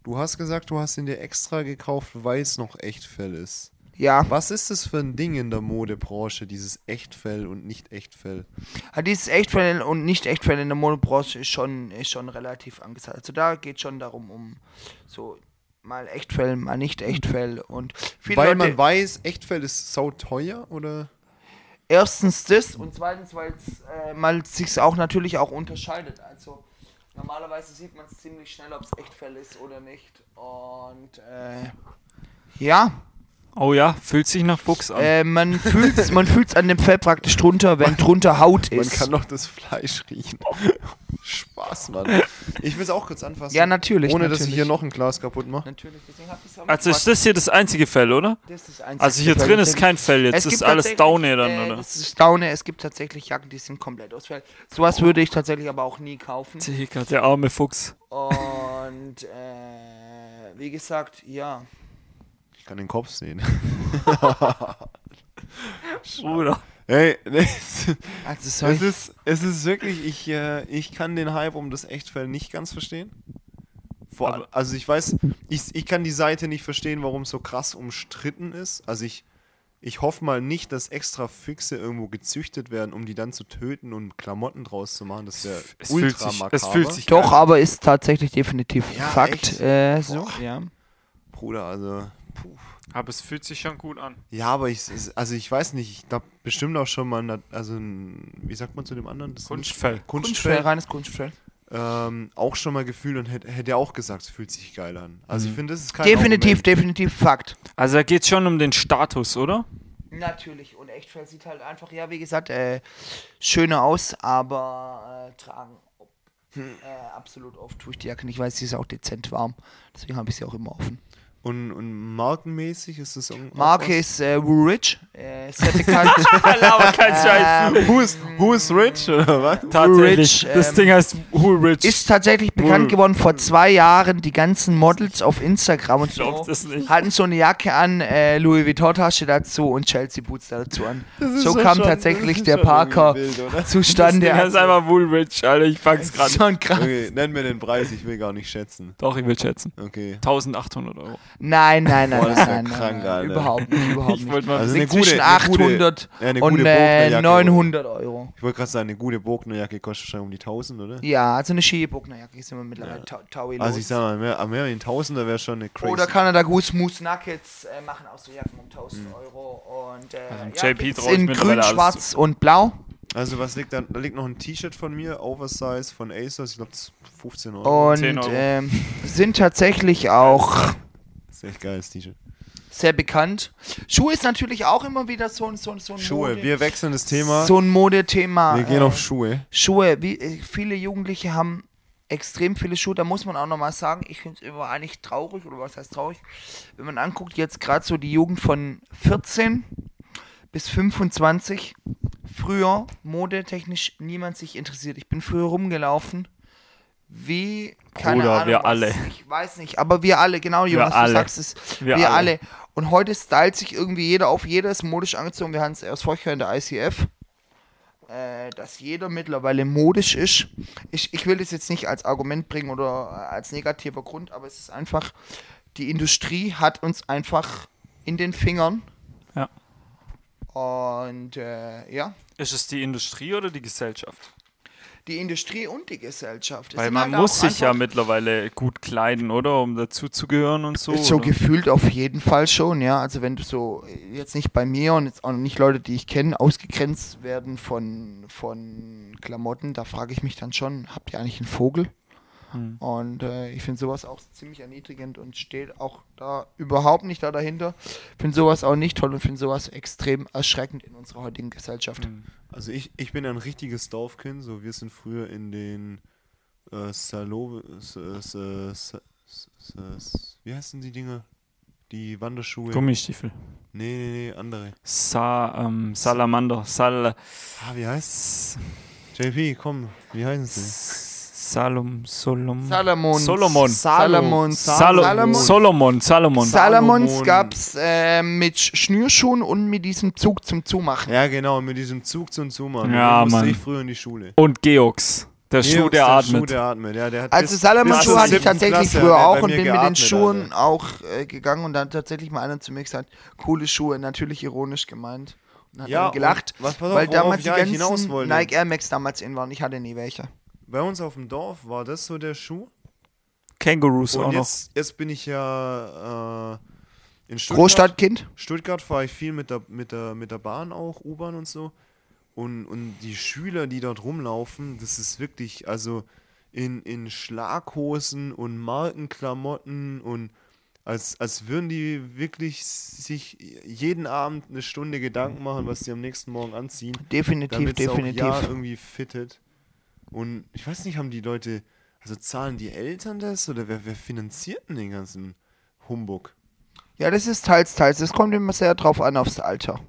Du hast gesagt, du hast ihn dir extra gekauft, weil es noch Echtfell ist. Ja, Was ist das für ein Ding in der Modebranche, dieses Echtfell und nicht Echtfell? Ah, dieses Echtfell und nicht Echtfell in der Modebranche ist schon, ist schon relativ angesagt. Also da geht schon darum, um so mal Echtfell, mal nicht Echtfell und viele Weil Leute, man weiß, Echtfell ist sau teuer oder? erstens das und zweitens, weil es äh, mal sich auch natürlich auch unterscheidet. Also normalerweise sieht man es ziemlich schnell, ob es Echtfell ist oder nicht. Und äh, ja, Oh ja, fühlt sich nach Fuchs an. äh, man fühlt es man fühlt's an dem Fell praktisch drunter, wenn drunter Haut Man ist. kann noch das Fleisch riechen. Spaß, Mann. Ich will es auch kurz anfassen. Ja, natürlich, Ohne dass ich natürlich. hier noch ein Glas kaputt mache. Natürlich, deswegen hab ich's auch also ist das hier das einzige Fell, oder? Das ist das einzige Also hier Fell, drin ist kein Fell, jetzt Es ist alles Daune dann, äh, oder? Das ist Daune, es gibt tatsächlich Jacken, die sind komplett aus Fell. Sowas würde ich tatsächlich aber auch nie kaufen. Digga, der arme Fuchs. Und äh, wie gesagt, ja. Ich kann den Kopf sehen. Bruder. Hey, nee, Also es ich, ist, es ist wirklich, ich, äh, ich kann den Hype um das Echtfell nicht ganz verstehen. Vor, Aber- also ich weiß, ich, ich kann die Seite nicht verstehen, warum es so krass umstritten ist. Also ich, ich hoffe mal nicht, dass extra Füchse irgendwo gezüchtet werden, um die dann zu töten und Klamotten draus zu machen. Das wäre Es fühlt ultra sich- makaber. es fühlt sich- Doch, aber ist tatsächlich definitiv Ja, Fakt. Äh, so, ja. Bruder, also. Puh. Aber es fühlt sich schon gut an. Ja, aber ich, also ich weiß nicht, ich glaube bestimmt auch schon mal, also ein, wie sagt man zu dem anderen? Das Kunstfell. Kunstfell, Kunstfell. reines Kunstfell. Ähm, auch schon mal gefühlt und hätte, hätte er auch gesagt, es fühlt sich geil an. Also ich finde, das ist kein Definitiv, Argument. definitiv Fakt. Also da geht es schon um den Status, oder? Natürlich, und Echtfell sieht halt einfach, ja, wie gesagt, äh, schöner aus, aber äh, tragen Hm. äh, absolut oft tue ich die Jacke nicht, weil sie ist auch dezent warm. Deswegen habe ich sie auch immer offen. Und, und markenmäßig ist das irgend- auch Marke ist äh, Woolrich, äh, sehr bekannt. Aber kein Scheiß. Who is, who is rich, oder was? Tatsächlich. Woolrich, das ähm, Ding heißt Woolrich. ist tatsächlich bekannt Wool- geworden vor zwei Jahren. Die ganzen Models auf Instagram und so hatten so eine Jacke an, äh, Louis Vuitton-Tasche dazu und Chelsea Boots dazu an. ist So kam schon- tatsächlich ist der Parker irgendwie wild, oder? Das zustande. Ding heißt einfach Woolrich, Alter. Ich pack's gerade. Schon krass. Okay, nenn mir den Preis, ich will gar nicht schätzen. Doch, ich will schätzen. Okay. 1800 Euro. Nein, nein, nein, Boah, das nein, wär nein, nein, krank, nein, Alter. überhaupt nicht, überhaupt Ich nicht. mal. Also eine gute- zwischen eine gute- 800 ja, eine und gute äh, Bognerjacke, 900 Euro. Ich wollte gerade sagen, eine gute Bognerjacke kostet wahrscheinlich um die 1000, oder? Ja, also eine Ski-Bucknerjacke ist immer mittlerweile ja. Taui Also ich sag mal, mehr, mehr in Tausender wäre schon eine crazy. Oder Canada Goose Moose Nuggets äh, machen auch so Jacken um 1000 Mhm. Euro. Und äh, Also ja, JP in grün, schwarz und blau. Also was liegt da? Da liegt noch ein T-Shirt von mir, Oversize von Asos, ich glaube 15 Euro. Und 10 Euro. ähm, sind tatsächlich auch ist echt geiles T-Shirt. sehr bekannt. Schuhe ist natürlich auch immer wieder so, ein- so, ein- so ein Schuhe, Mode, wir wechseln das Thema. so ein Modethema. wir gehen äh, auf Schuhe. Schuhe, wie äh, viele Jugendliche haben extrem viele Schuhe, da muss man auch nochmal sagen, ich finde es immer eigentlich traurig, oder was heißt traurig, wenn man anguckt, jetzt gerade so die Jugend von 14 bis 25, früher modetechnisch niemand sich interessiert. Ich bin früher rumgelaufen, wie, keine Bruder, Ahnung, wir was, alle. Ich weiß nicht, aber wir alle, genau, Jonas, alle. du sagst es, Wir wir, alle. alle. Und heute stylt sich irgendwie jeder auf, jeder ist modisch angezogen, wir haben es erst vorher in der ICF äh, dass jeder mittlerweile modisch ist. Ich, ich will das jetzt nicht als Argument bringen oder als negativer Grund, aber es ist einfach, die Industrie hat uns einfach in den Fingern. Ja. Und äh, ja, Ist es die Industrie oder die Gesellschaft? Die Industrie und die Gesellschaft. Es Weil man halt muss sich ja mittlerweile gut kleiden, oder? Um dazuzugehören und so. So oder? gefühlt auf jeden Fall schon, ja. Also wenn du so jetzt nicht bei mir und jetzt auch nicht Leute, die ich kenne, ausgegrenzt werden von, von Klamotten, da frage ich mich dann schon, habt ihr eigentlich einen Vogel? Hm. Und äh, ich finde sowas auch ziemlich erniedrigend und steht auch da überhaupt nicht da dahinter. Finde sowas auch nicht toll und finde sowas extrem erschreckend in unserer heutigen Gesellschaft. Hm. Also ich, ich bin ein richtiges Dorfkind, so wir sind früher in den äh, Salo, s, s, s, s, s, wie heißen die Dinger? Die Wanderschuhe. Gummistiefel. Nee, nee, nee, andere. Sa ähm, Salamander. Sal Ah, wie heißt JP, komm, wie heißen sie? Salom. Solom. Salomon. Solomon. Salomon. Salo Salomon. Solomon. Salomon. Salomons Salomon. gab es äh, mit Schnürschuhen und mit diesem Zug zum Zumachen. Ja, genau, mit diesem Zug zum Zumachen. Ja, musste Mann. ich früher in die Schule. Und Georgs. Der Schuh, der atmet. Schuh, der atmet. Ja, der hat Also bis- Salomon bis Schuhe zur hatte ich tatsächlich Klasse früher er auch und bin mit den geatmet, Schuhen Alter. auch äh, gegangen und dann tatsächlich mal einer zu mir gesagt, coole Schuhe, natürlich ironisch gemeint. Und hat Ja, dann gelacht, und was- auf, weil damals die hinaus ganzen wollte. Nike Air Max damals in waren. Ich hatte nie welche. Bei uns auf dem Dorf war das so der Schuh. Kangaroos auch Und noch. jetzt, jetzt bin ich ja äh, in Stuttgart. Großstadtkind? Stuttgart fahre ich viel mit der, mit der, mit der Bahn auch, U-Bahn und so. Und, und die Schüler, die dort rumlaufen, das ist wirklich, also in, in Schlaghosen und Markenklamotten und als, als würden die wirklich sich jeden Abend eine Stunde Gedanken machen, was sie am nächsten Morgen anziehen. Definitiv, damit es auch definitiv. ja irgendwie fittet. Und ich weiß nicht, haben die Leute, also zahlen die Eltern das oder wer, wer finanziert denn den ganzen Humbug? Ja, das ist teils, teils. Es kommt immer sehr drauf an, aufs Alter.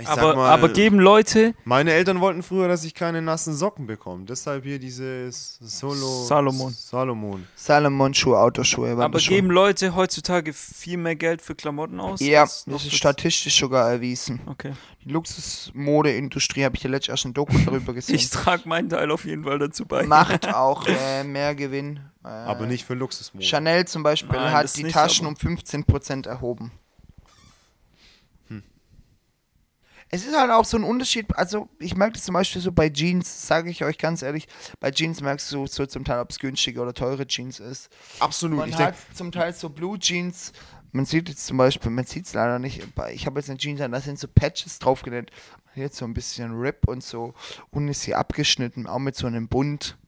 Ich aber, sag mal, aber geben Leute, meine Eltern wollten früher, dass ich keine nassen Socken bekomme. Deshalb hier dieses Solo. Salomon. Salomon. Salomon-Schuhe, Autoschuhe. aber geben Leute heutzutage viel mehr Geld für Klamotten aus? Ja, das ist statistisch sogar erwiesen. Okay. Die Luxusmodeindustrie habe ich ja letztens erst ein Doku darüber gesehen. Ich trage meinen Teil auf jeden Fall dazu bei. Macht auch äh, mehr Gewinn. Äh, Aber nicht für Luxusmode. Chanel zum Beispiel Nein, hat die nicht, Taschen um 15% erhoben. Es ist halt auch so ein Unterschied, also ich merke das zum Beispiel so bei Jeans, sage ich euch ganz ehrlich, bei Jeans merkst du so zum Teil, ob es günstige oder teure Jeans ist. Absolut. Man Ich hat zum Teil so Blue Jeans, man sieht jetzt zum Beispiel, man sieht es leider nicht, ich habe jetzt eine Jeans an, da sind so Patches drauf genannt, hier so ein bisschen Rip und so, und ist sie abgeschnitten, auch mit so einem Bund.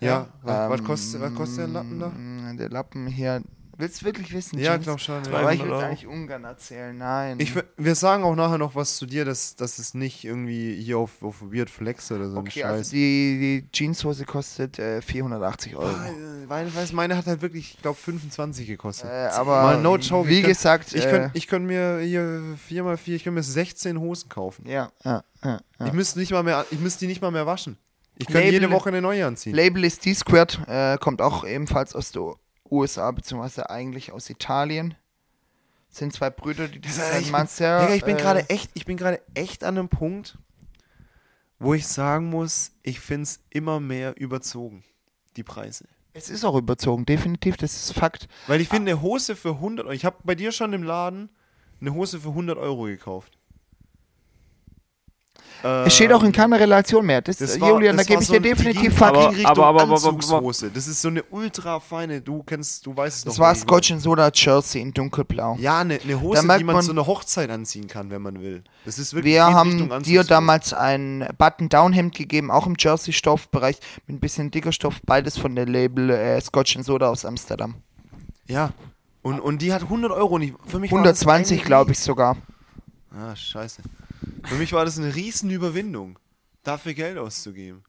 ja. Was, was, Ähm, kostet, was kostet der Lappen da? Der Lappen hier. Willst du wirklich wissen? Ja, Jeans? glaub schon. Aber Ja. ich will 300 es Euro. eigentlich ungern erzählen. Nein. Ich, wir sagen auch nachher noch was zu dir, dass, dass es nicht irgendwie hier auf, auf Weird Flex oder so ein okay, Scheiß. also die, die Jeanshose kostet äh, 480 Euro. Weil, weil, weiß, meine hat halt wirklich, ich glaube, 25 gekostet. Äh, aber Mal no joke, wie ich könnt- gesagt, ich äh, könnte ich könnt mir hier 4x4, ich könnte mir 16 Hosen kaufen. ja, ja, ja, ja. Ich müsste müsste die nicht mal mehr waschen. Ich könnte Label- jede Woche eine neue anziehen. Label ist D-Squared, äh, kommt auch ebenfalls aus der USA, beziehungsweise eigentlich aus Italien. Sind zwei Brüder, die das ich bin- Mansell, Digga, ich bin äh, gerade echt, ich bin gerade echt an einem Punkt, wo ich sagen muss, ich finde es immer mehr überzogen, die Preise. Es ist auch überzogen, definitiv, das ist Fakt. Weil ich finde, eine Hose für 100 Euro, ich habe bei dir schon im Laden eine Hose für 100 Euro gekauft. Es steht auch in keiner Relation mehr. Das, Das war- Julian, das da gebe ich so dir definitiv fucking Aber- Richtung aber- aber- aber- aber- Anzugshose. Das ist so eine ultra feine, du kennst, du weißt es Das doch. war Scotch and Soda Jersey in dunkelblau. Ja, eine, eine Hose, die man, man- zu einer Hochzeit anziehen kann, wenn man will. Das ist wirklich Wir haben dir damals ein Button-Down-Hemd gegeben, auch im Jersey-Stoffbereich, mit ein bisschen dicker Stoff, beides von der Label äh, Scotch and Soda aus Amsterdam. Ja. Und, und die hat 100 Euro nicht. Für mich war das 120, eine glaube ich sogar. Ah, scheiße. Für mich war das eine riesen Überwindung, dafür Geld auszugeben.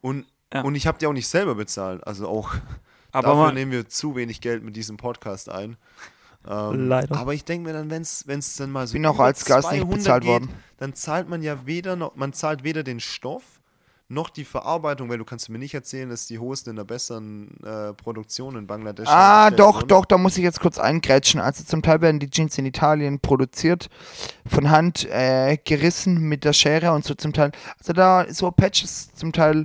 Und, Ja. und ich habe die auch nicht selber bezahlt. Also auch Aber dafür man, nehmen wir zu wenig Geld mit diesem Podcast ein. Ähm, Leider. Aber ich denke mir dann, wenn es dann mal so Bin auch als Gast nicht 200 bezahlt geht, worden. dann zahlt man ja weder noch, man zahlt weder den Stoff noch die Verarbeitung, weil du kannst mir nicht erzählen, dass die Hosen in einer besseren äh, Produktion in Bangladesch Ah, hergestellt doch, wurden. doch, da muss ich jetzt kurz eingrätschen. Also zum Teil werden die Jeans in Italien produziert, von Hand äh, gerissen mit der Schere und so zum Teil. Also da so Patches zum Teil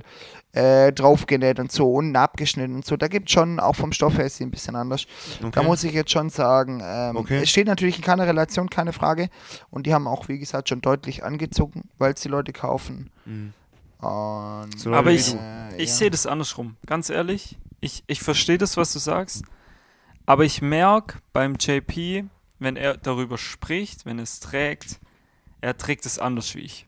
äh, draufgenäht und so und abgeschnitten und so. Da gibt schon, auch vom Stoff her ist sie ein bisschen anders. Da Okay. muss ich jetzt schon sagen, ähm, Okay. es steht natürlich in keiner Relation, keine Frage. Und die haben auch, wie gesagt, schon deutlich angezogen, weil es die Leute kaufen. Mhm. Und, So Aber ich- äh, ich ja. sehe das andersrum. Ganz ehrlich, ich, ich verstehe das, was du sagst. Aber ich merke beim JP, wenn er darüber spricht, wenn er es trägt, er trägt es anders wie ich.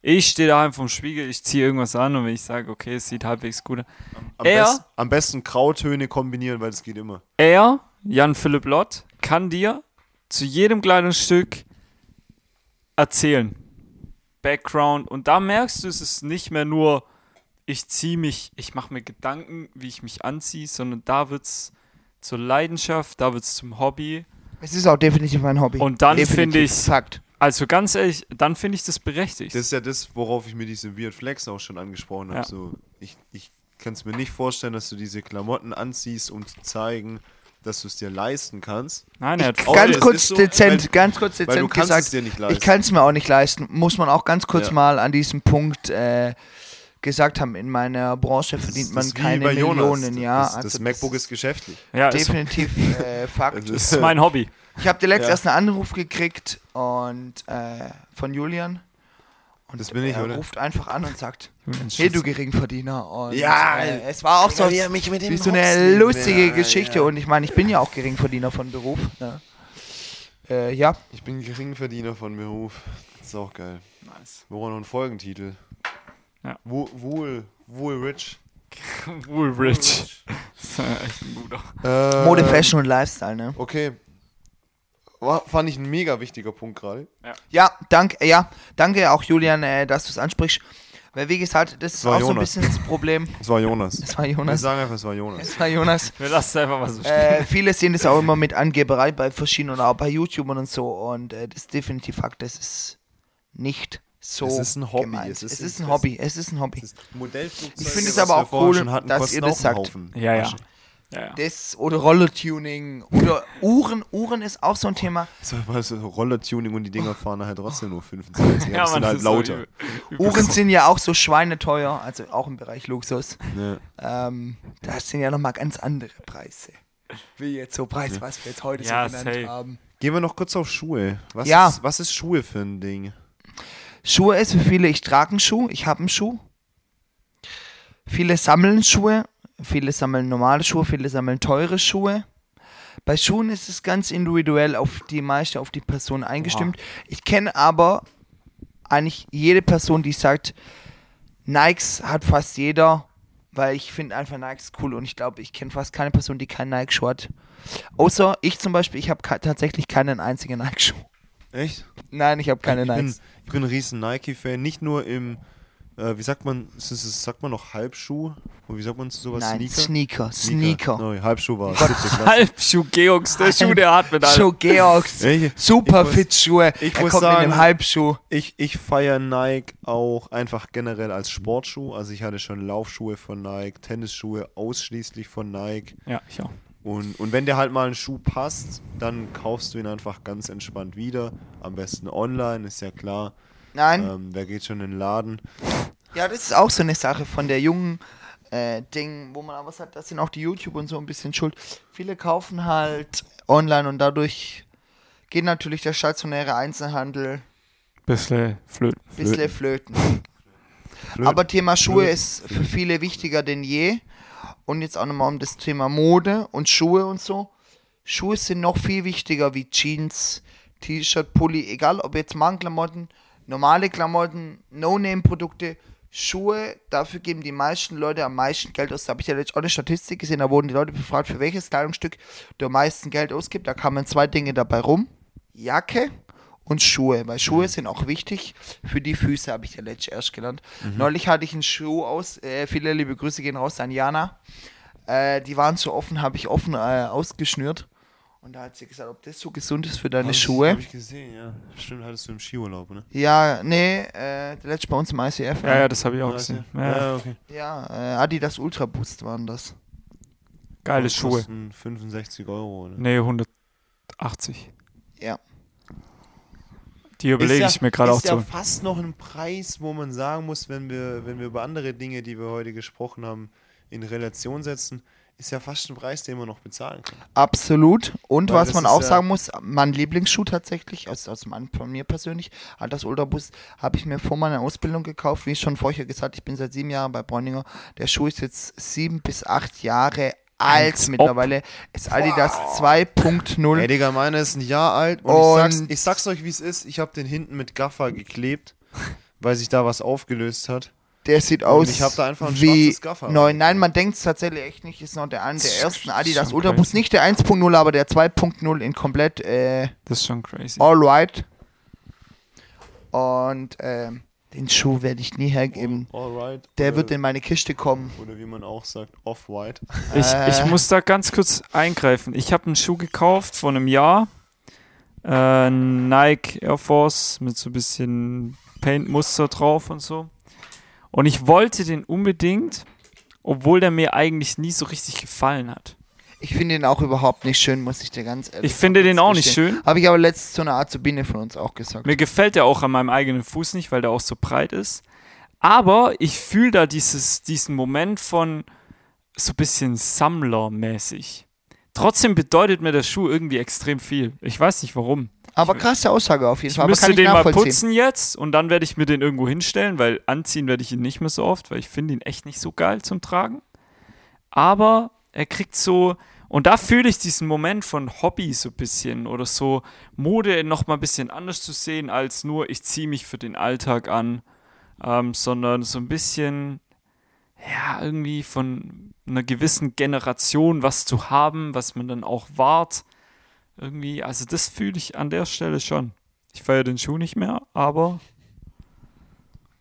Ich stehe daheim vom Spiegel, ich ziehe irgendwas an und wenn ich sage, okay, es sieht halbwegs gut aus. Am, Er- best, am besten Grautöne kombinieren, weil das geht immer. Er, Jan Philipp Lott, kann dir zu jedem Kleidungsstück erzählen. Background. Und da merkst du, es ist nicht mehr nur, ich ziehe mich, ich mache mir Gedanken, wie ich mich anziehe, sondern da wird es zur Leidenschaft, da wird es zum Hobby. Es ist auch definitiv mein Hobby. Und dann finde ich's- Fakt. Also ganz ehrlich, dann finde ich das berechtigt. Das ist ja das, worauf ich mir diese Weird Flex auch schon angesprochen habe. Ja. So, ich ich kann es mir nicht vorstellen, dass du diese Klamotten anziehst, um zu zeigen, dass du es dir leisten kannst. Nein, er hat Ich- ganz kurz ist so, dezent, weil- ganz kurz Weil du dezent kannst gesagt, es dir nicht ich kann es mir auch nicht leisten. Muss man auch ganz kurz Ja. mal an diesem Punkt äh, gesagt haben, in meiner Branche verdient Das man ist wie keine. Millionen, ja. Das, also das MacBook ist geschäftlich. ja, ist, definitiv äh, Fakt. Also- ist mein Hobby. Ich habe dir letztens Ja. erst einen Anruf gekriegt und äh, von Julian. Und Das bin ich, er oder? ruft einfach an und sagt, hey du Geringverdiener. Und, Ja, äh, es war auch so mich mit wie so eine lustige Geschichte. Und ich meine, ich bin ja auch Geringverdiener von Beruf. Ne? Äh, ja, Ich bin Geringverdiener von Beruf. Das ist auch geil. Nice. Woran noch ein Folgentitel? Ja. Wo, wohl, wohl rich. Woolrich. Das ist echt ein guter. Ähm, Mode, Fashion und Lifestyle, ne? Okay. War, fand ich ein mega wichtiger Punkt gerade. Ja, danke, ja, danke auch Julian, äh, dass du es ansprichst. Weil, wie gesagt, das ist war auch so ein Jonas. bisschen das Problem. Es war Jonas. Es war Wir Jonas. sagen einfach, es war Jonas. Es war Jonas. Wir lassen es einfach mal so stehen. Äh, viele sehen das auch immer mit Angeberei bei verschiedenen oder auch bei YouTubern und so. Und äh, das ist definitiv Fakt, das ist nicht so. Es ist ein Hobby, Gemeint. es Es ist ist, ein Hobby. Es ist ein Hobby. Modellflugzeug, Ich finde es was aber wir auch cool, hatten, dass ihr das sagt. Ja, ja. Ja, ja. Das oder Rollertuning oder Uhren. Uhren ist auch so ein Thema. So, weißt du, Rollertuning und die Dinger fahren halt trotzdem nur 25. Ja, sind halt so lauter. übel Uhren so. sind ja auch so schweineteuer, also auch im Bereich Luxus. Ja. Ähm, das sind ja nochmal ganz andere Preise. Wie jetzt so Preis, was wir jetzt heute Ja, so genannt safe. haben. Gehen wir noch kurz auf Schuhe. Was, Ja. ist, was ist Schuhe für ein Ding? Schuhe ist für viele, ich trage einen Schuh, ich habe einen Schuh. Viele sammeln Schuhe, viele sammeln normale Schuhe, viele sammeln teure Schuhe. Bei Schuhen ist es ganz individuell auf die meiste, auf die Person eingestimmt. Ich kenne aber eigentlich jede Person, die sagt, Nikes hat fast jeder, weil ich finde einfach Nikes cool und ich glaube, ich kenne fast keine Person, die keinen Nike-Schuh hat. Außer ich zum Beispiel, ich habe tatsächlich keinen einzigen Nike-Schuh. Echt? Nein, ich habe keine ich bin, Nikes. ich bin ein riesen Nike-Fan. Nicht nur im, äh, wie sagt man, ist es, sagt man noch Halbschuh? Oder wie sagt man zu sowas? Nein, Sneaker? Sneaker. Sneaker. Nein, Halbschuh war es. Halbschuh Georgs, der Schuh, der atmet alle. Schuh Georgs. Ey, Super ich muss- fit Schuhe. ich er muss kommt mit sagen- einem Halbschuh. Ich, ich feiere Nike auch einfach generell als Sportschuh. Also ich hatte schon Laufschuhe von Nike, Tennisschuhe ausschließlich von Nike. Ja, ich auch. Und, und wenn dir halt mal ein Schuh passt, dann kaufst du ihn einfach ganz entspannt wieder. Am besten online, ist ja klar. Nein, Ähm, wer geht schon in den Laden? ja, das ist auch so eine Sache von der jungen äh, Ding, wo man aber sagt, das sind auch die YouTube und so ein bisschen schuld. Viele kaufen halt online und dadurch geht natürlich der stationäre Einzelhandel Bisschen flöten. bisschen flöten. Flöten. Aber Thema Schuhe Flöten. ist für viele wichtiger denn je. Und jetzt auch nochmal um das Thema Mode und Schuhe und so. Schuhe sind noch viel wichtiger wie Jeans, T-Shirt, Pulli, egal ob jetzt Markenklamotten, normale Klamotten, No-Name-Produkte, Schuhe, dafür geben die meisten Leute am meisten Geld aus. Da habe ich ja letztens auch eine Statistik gesehen, da wurden die Leute befragt, für welches Kleidungsstück du am meisten Geld ausgibst. Da kamen zwei Dinge dabei rum. Jacke und Schuhe, weil Schuhe sind auch wichtig für die Füße, habe ich ja letztens erst gelernt. Neulich hatte ich einen Schuh aus, äh, viele liebe Grüße gehen raus an Jana. Äh, die waren so offen, habe ich offen äh, ausgeschnürt. Und da hat sie gesagt, ob das so gesund ist für deine Hab ich- Schuhe. Hab ich gesehen, ja. Stimmt, hattest du im Skiurlaub, ne? Ja, nee, äh, der letzte bei uns im ICF. Ja, ja, das habe ich auch Ja, gesehen. Ja, Ja, okay. Ja, äh, Adidas Ultra Boost waren das. Geile Schuhe. Kosten 65 Euro, oder? Nee, 180. Ja. Die überlege ich mir gerade auch Ist ja zu. fast noch ein Preis, wo man sagen muss, wenn wir, wenn wir über andere Dinge, die wir heute gesprochen haben, in Relation setzen, ist ja fast ein Preis, den man noch bezahlen kann. Absolut. Und Weil was man auch ja- sagen muss, mein Lieblingsschuh tatsächlich, aus, aus dem, von mir persönlich, Adidas Ultraboost, habe ich mir vor meiner Ausbildung gekauft. Wie ich schon vorher gesagt, ich bin seit sieben Jahren bei Bräuninger. Der Schuh ist jetzt sieben bis acht Jahre alt ob. mittlerweile. Ist Adidas 2.0. Ey, Digga, meiner ist ein Jahr alt und, Und- ich, sag's, ich sag's euch, wie es ist. Ich habe den hinten mit Gaffer geklebt, weil sich da was aufgelöst hat. Der sieht Und aus ich hab da einfach ein wie schwarzes Gaffer. neu. Nein, man denkt es tatsächlich echt nicht. Ist noch der eine der ersten Adidas Ultraboost. Nicht der 1.0, aber der 2.0 in komplett äh, Das ist schon crazy. all white. Und ähm, den Schuh werde ich nie hergeben. Alright. Der wird in meine Kiste kommen. Oder wie man auch sagt, off-white. Ich, Äh. ich muss da ganz kurz eingreifen. Ich habe einen Schuh gekauft vor einem Jahr. Äh, Nike Air Force mit so ein bisschen Paint-Muster drauf und so. Und ich wollte den unbedingt, obwohl der mir eigentlich nie so richtig gefallen hat. Ich finde ihn auch überhaupt nicht schön, muss ich dir ganz ehrlich Ich finde den auch nicht schön. Habe ich aber letztens zu einer Azubine von uns auch gesagt. Mir gefällt der auch an meinem eigenen Fuß nicht, weil der auch so breit ist. Aber ich fühle da dieses, diesen Moment von so ein bisschen Sammlermäßig. Trotzdem bedeutet mir der Schuh irgendwie extrem viel. Ich weiß nicht warum. Aber krasse Aussage auf jeden Ich Fall. Aber müsste ich den mal putzen jetzt und dann werde ich mir den irgendwo hinstellen, weil anziehen werde ich ihn nicht mehr so oft, weil ich finde ihn echt nicht so geil zum Tragen. Aber er kriegt so, und da fühle ich diesen Moment von Hobby so ein bisschen oder so Mode noch mal ein bisschen anders zu sehen, als nur ich ziehe mich für den Alltag an, ähm, sondern so ein bisschen, ja, irgendwie von einer gewissen Generation was zu haben, was man dann auch wahrt. Irgendwie, also das fühle ich an der Stelle schon. Ich feiere den Schuh nicht mehr, aber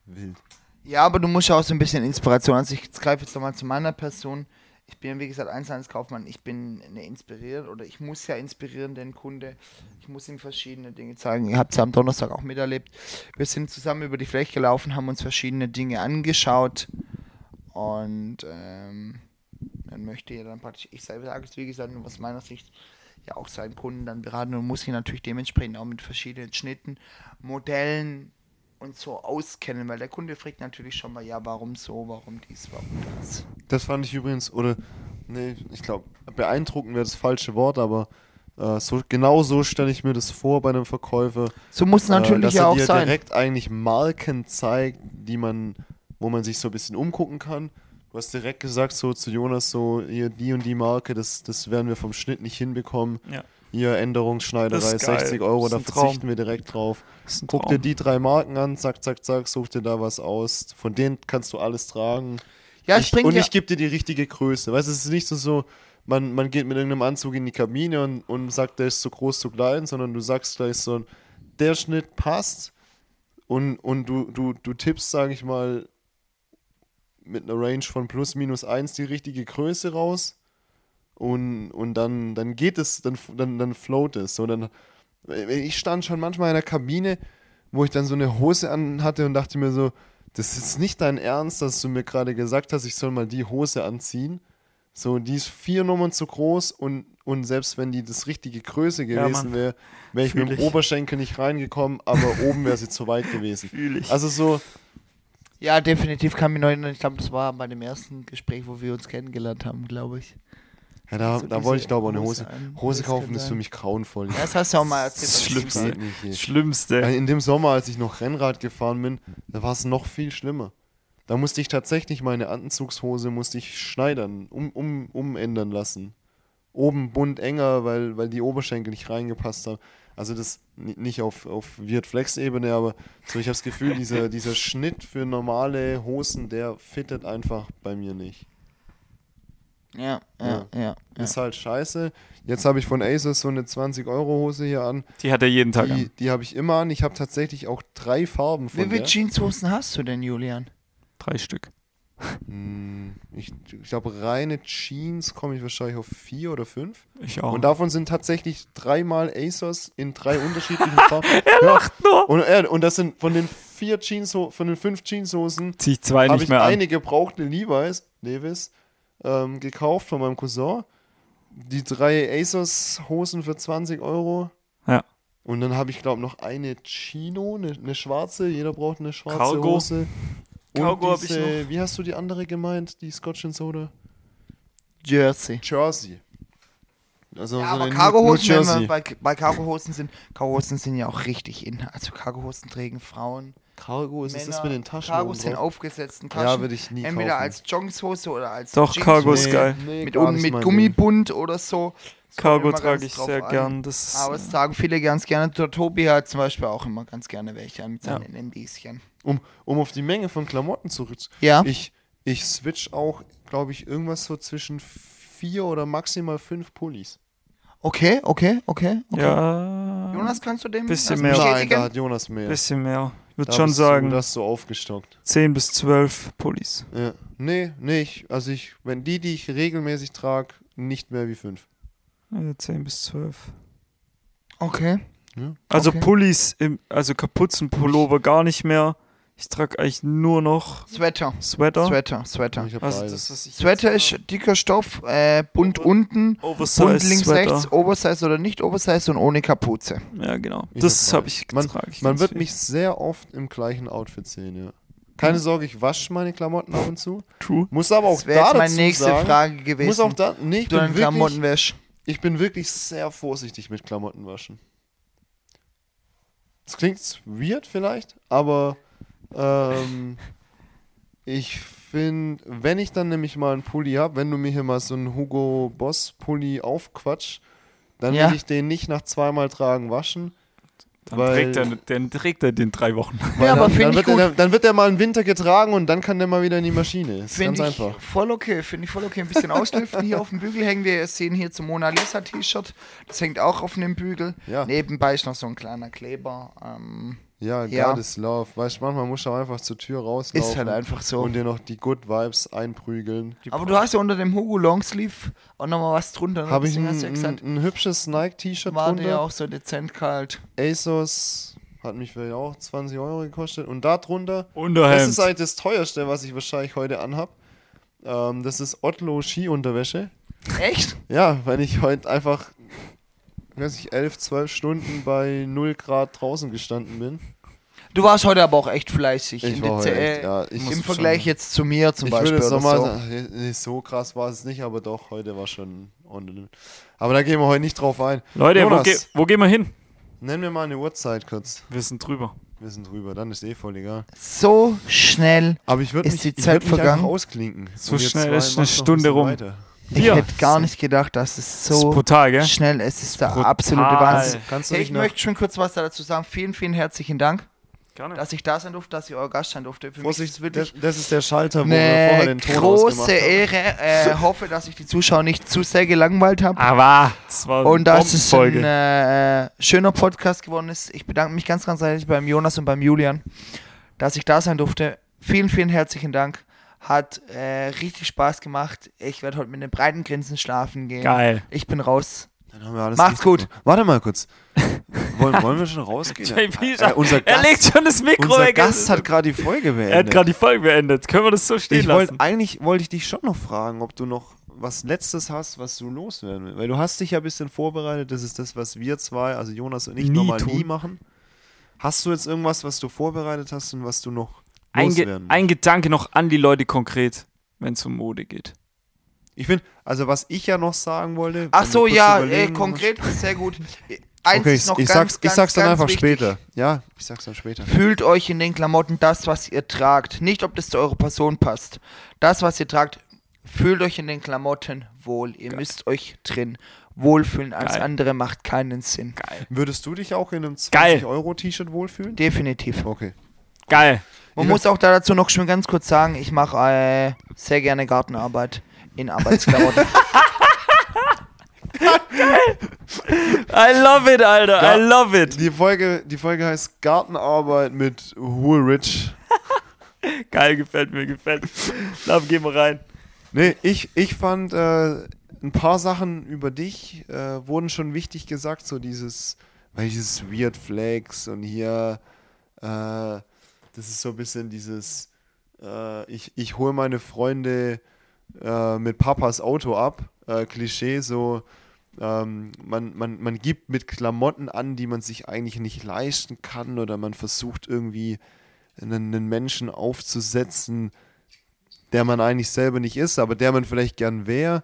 Wild. Ja, aber du musst ja auch so ein bisschen Inspiration. Also ich greife jetzt nochmal zu meiner Person. Ich bin, wie gesagt, Einzelhandelskaufmann. Ich bin eine inspiriert oder ich muss ja inspirieren den Kunde. Ich muss ihm verschiedene Dinge zeigen. Ihr habt es ja am Donnerstag auch miterlebt. Wir sind zusammen über die Fläche gelaufen, haben uns verschiedene Dinge angeschaut und ähm, dann möchte er dann praktisch, ich sage es wie gesagt, nur aus meiner Sicht, ja auch seinen Kunden dann beraten und muss ihn natürlich dementsprechend auch mit verschiedenen Schnitten, Modellen und so auskennen, weil der Kunde fragt natürlich schon mal, ja, warum so, warum dies, warum das. Das fand ich übrigens, oder, nee, ich glaube, beeindruckend wäre das falsche Wort, aber äh, so, genau so stelle ich mir das vor bei einem Verkäufer. So muss es natürlich äh, dass ja er auch dir sein. direkt eigentlich Marken zeigt, die man, wo man sich so ein bisschen umgucken kann. Du hast direkt gesagt so zu Jonas so, hier die und die Marke, das, das werden wir vom Schnitt nicht hinbekommen. Ja. Hier Änderungsschneiderei, Das ist geil. 60 Euro, da Traum. verzichten wir direkt drauf. Guck dir die drei Marken an, zack, zack, zack, such dir da was aus. Von denen kannst du alles tragen. Ja, ich, bringt und ja, ich gebe dir die richtige Größe. Weißt du, es ist nicht so, so man, man geht mit irgendeinem Anzug in die Kabine und, und sagt, der ist zu groß, zu klein, sondern du sagst gleich so, der Schnitt passt und, und du, du, du tippst, sage ich mal, mit einer Range von plus minus 1 die richtige Größe raus und, und dann, dann geht es, dann, dann, dann float es. So, dann, ich stand schon manchmal in der Kabine, wo ich dann so eine Hose an hatte und dachte mir so, das ist nicht dein Ernst, dass du mir gerade gesagt hast, ich soll mal die Hose anziehen. So, die ist vier Nummern zu groß und, und selbst wenn die das richtige Größe Ja, gewesen Mann. wäre, wäre ich Fühl mit dem ich. Oberschenkel nicht reingekommen, aber oben wäre sie zu weit gewesen. Fühl ich. Also so, ja, definitiv kann mich noch erinnern. Ich glaube, das war bei dem ersten Gespräch, wo wir uns kennengelernt haben, glaube ich. ja, da, So da wollte ich glaube auch eine Hose. Hose. Hose Das kaufen ist für mich grauenvoll. Ja, das hast du auch mal erzählt. Das Schlimmste. ey. Schlimmste. In dem Sommer, als ich noch Rennrad gefahren bin, da war es noch viel schlimmer. Da musste ich tatsächlich meine Anzugshose musste ich schneidern, um, um, umändern lassen. Oben bunt enger, weil, weil die Oberschenkel nicht reingepasst haben. Also das ni- nicht auf, auf Weird Flex-Ebene, aber so ich habe das Gefühl, dieser, dieser Schnitt für normale Hosen, der fittet einfach bei mir nicht. Ja, ja, ja. ja. Ist halt scheiße. Jetzt habe ich von Asus so eine 20-Euro-Hose hier an. Die hat er jeden Tag Die, an. die habe ich immer an. Ich habe tatsächlich auch drei Farben von Wie viele. Jeanshosen hast du denn, Julian? Drei Stück. Hm, Ich, ich glaube, reine Jeans komme ich wahrscheinlich auf vier oder fünf. Ich auch. Und davon sind tatsächlich dreimal ASOS in drei unterschiedlichen Farben. er lacht nur. Und, äh, und das sind von den vier Jeans, von den fünf Jeanshosen Zieh ich zwei habe nicht ich mehr an. eine gebrauchte Levi's, Levis ähm, gekauft von meinem Cousin. Die drei ASOS-Hosen für 20 Euro. Ja. Und dann habe ich, glaube noch eine Chino, eine, eine schwarze. Jeder braucht eine schwarze Cargo. Hose. Und Cargo hab ich diese, wie hast du die andere gemeint, die Scotch and Soda? Jersey. Jersey. Also Ja, so aber eine Cargohosen, wenn wir bei, bei Cargohosen sind, Cargohosen sind ja auch richtig in. Also Cargohosen tragen Frauen. Cargo, ist es das Männer. mit den Taschen? Cargos oben sind drauf? aufgesetzten Taschen. Ja, würde ich nie Entweder kaufen. als Joggingshose oder als Doch, Jeans- Cargo ist Nee, geil. nee, mit, nicht mit Gummibund oder so. Cargo trage ich sehr an. gern. Das ist, Aber es tragen viele ganz gerne. Der Tobi hat zum Beispiel auch immer ganz gerne welche mit Ja. seinen Indischen. Um, um auf die Menge von Klamotten zurück. Ja. Ich, ich switch auch, glaube ich, irgendwas so zwischen vier oder maximal fünf Pullis. Okay, okay, okay. okay. ja, Jonas, kannst du dem Bisschen mehr. Nein, da hat Jonas mehr. bisschen mehr. Ich würde schon sagen, Du, das so aufgestockt. 10 bis 12 Pullis. Ja. Nee, nee, ich, also ich, wenn die, die ich regelmäßig trage, nicht mehr wie fünf. Also 10 bis 12. Okay. Also Okay. Pullis, im, also Kapuzenpullover gar nicht mehr. Ich trage eigentlich nur noch Sweater. Sweater. Sweater, Sweater. Ich Also beides. das, was ich Sweater ist dicker Stoff, äh, bunt unten, Oversize bunt links, Sweater. rechts, Oversize oder nicht Oversize und ohne Kapuze. Ja, genau. Ich das hab habe ich Man, trage ich man wird viel. mich sehr oft im gleichen Outfit sehen, ja. Keine Sorge, ich wasche meine Klamotten ab und zu. True. Muss aber auch Das da jetzt meine dazu nächste sagen, Frage gewesen. muss auch da, nee, ich du bin, Klamotten wirklich, wäschst. ich bin wirklich sehr vorsichtig mit Klamotten waschen. Das klingt weird vielleicht, aber ähm, ich finde, wenn ich dann nämlich mal einen Pulli habe, wenn du mir hier mal so einen Hugo Boss Pulli aufquatsch, dann Ja. will ich den nicht nach zweimal tragen waschen. Dann Weil- trägt, er, dann trägt er den drei Wochen. Ja, aber dann, find dann, ich wird gut. er, dann wird er mal im Winter getragen und dann kann der mal wieder in die Maschine. Ist Finde ganz ich einfach. voll okay, finde ich voll okay. Ein bisschen auslüften hier auf dem Bügel hängen wir sehen hier zum Mona Lisa T-Shirt. Das hängt auch auf einem Bügel. Ja. Nebenbei ist noch so ein kleiner Kleber. Ähm, Ja, Ja. God is Love. Weißt du, manchmal musst du auch einfach zur Tür rauslaufen Ist halt einfach so. und dir noch die Good Vibes einprügeln. Aber du hast ja unter dem Hugo Longsleeve auch nochmal was drunter. Ne? Habe ich ein, hast du ja ein, gesagt, ein hübsches Nike-T-Shirt war der ja drunter. auch so dezent kalt. ASOS hat mich vielleicht auch 20 Euro gekostet. Und da drunter, das Unterhemd. ist eigentlich das teuerste, was ich wahrscheinlich heute anhab. Ähm, das ist Otlo Skiunterwäsche. Echt? Ja, weil ich heute einfach, weiß ich, 11, 12 Stunden bei 0 Grad draußen gestanden bin. Du warst heute aber auch echt fleißig. Ich in war der echt, ja, ich Im schon- Vergleich jetzt zu mir zum ich Beispiel. würde jetzt oder nochmal so. sagen, nee, so krass war es nicht, aber doch, heute war schon on Aber da gehen wir heute nicht drauf ein. Leute, wo, Jonas. ge wo gehen wir hin? Nenn mir mal eine Uhrzeit kurz. Wir sind drüber. Wir sind drüber, dann ist eh voll egal. So schnell. Aber ich würde Ist mich, die ich Zeit mich vergangen? ausklinken. So schnell ist eine ein Stunde rum. weiter. Ich Ja. hätte gar nicht gedacht, dass es Das ist so brutal, gell? schnell ist. Es ist der Brutal. absolute Wahnsinn. Hey, ich möchte schon kurz was dazu sagen. Vielen, vielen herzlichen Dank, Gerne. dass ich da sein durfte, dass ich euer Gast sein durfte. Für mich ist Vorsicht, wirklich das, das ist der Schalter, wo wir vorher den Ton ausgemacht große haben. Ehre. Äh, hoffe, dass ich die Zuschauer nicht zu sehr gelangweilt habe. Aber das war Und dass es ein äh, schöner Podcast geworden ist. Ich bedanke mich ganz, ganz herzlich beim Jonas und beim Julian, dass ich da sein durfte. Vielen, vielen herzlichen Dank. Hat äh, richtig Spaß gemacht. Ich werde heute mit einem breiten Grinsen schlafen gehen. Geil. Ich bin raus. Dann haben wir alles Macht's gut. gemacht. Warte mal kurz. wollen, wollen wir schon rausgehen? JP, Äh, unser er Gast, legt schon das Mikro unser weg. Gast hat gerade die Folge beendet. er hat gerade die Folge beendet. Können wir das so stehen ich lassen? eigentlich wollte ich dich schon noch fragen, ob du noch was Letztes hast, was du loswerden willst. Weil du hast dich ja ein bisschen vorbereitet. Das ist das, was wir zwei, also Jonas und ich, Nie normal tun. nie machen. Hast du jetzt irgendwas, was du vorbereitet hast und was du noch Ein, Ge ein Gedanke noch an die Leute konkret, wenn es um Mode geht. Ich finde, also was ich ja noch sagen wollte. Ach so, ja, äh, überlegen konkret ist sehr gut. Eins Okay, ist ich, noch ich, ganz, sag's, ich ganz, sag's dann ganz einfach wichtig. später. Ja, ich sag's dann später. Fühlt euch in den Klamotten das, was ihr tragt. Nicht, ob das zu eurer Person passt. Das, was ihr tragt, fühlt euch in den Klamotten wohl. Ihr müsst euch drin wohlfühlen. Alles Geil. andere macht keinen Sinn. Geil. Würdest du dich auch in einem Geil. 20-Euro-T-Shirt wohlfühlen? Definitiv. Okay. Geil. Man Ich muss auch da dazu noch schon ganz kurz sagen, ich mache äh, sehr gerne Gartenarbeit in Arbeitsklamotten. I love it, Alter. Ga- I love it. Die Folge, die Folge heißt Gartenarbeit mit Woolrich. Geil, gefällt mir, gefällt mir. Dann gehen wir rein. Nee, ich, ich fand äh, ein paar Sachen über dich äh, wurden schon wichtig gesagt, so dieses, weil dieses Weird Flex und hier, äh, das ist so ein bisschen dieses, äh, ich, ich hole meine Freunde äh, mit Papas Auto ab, äh, Klischee, so, ähm, man, man, man gibt mit Klamotten an, die man sich eigentlich nicht leisten kann oder man versucht irgendwie einen, einen Menschen aufzusetzen, der man eigentlich selber nicht ist, aber der man vielleicht gern wäre.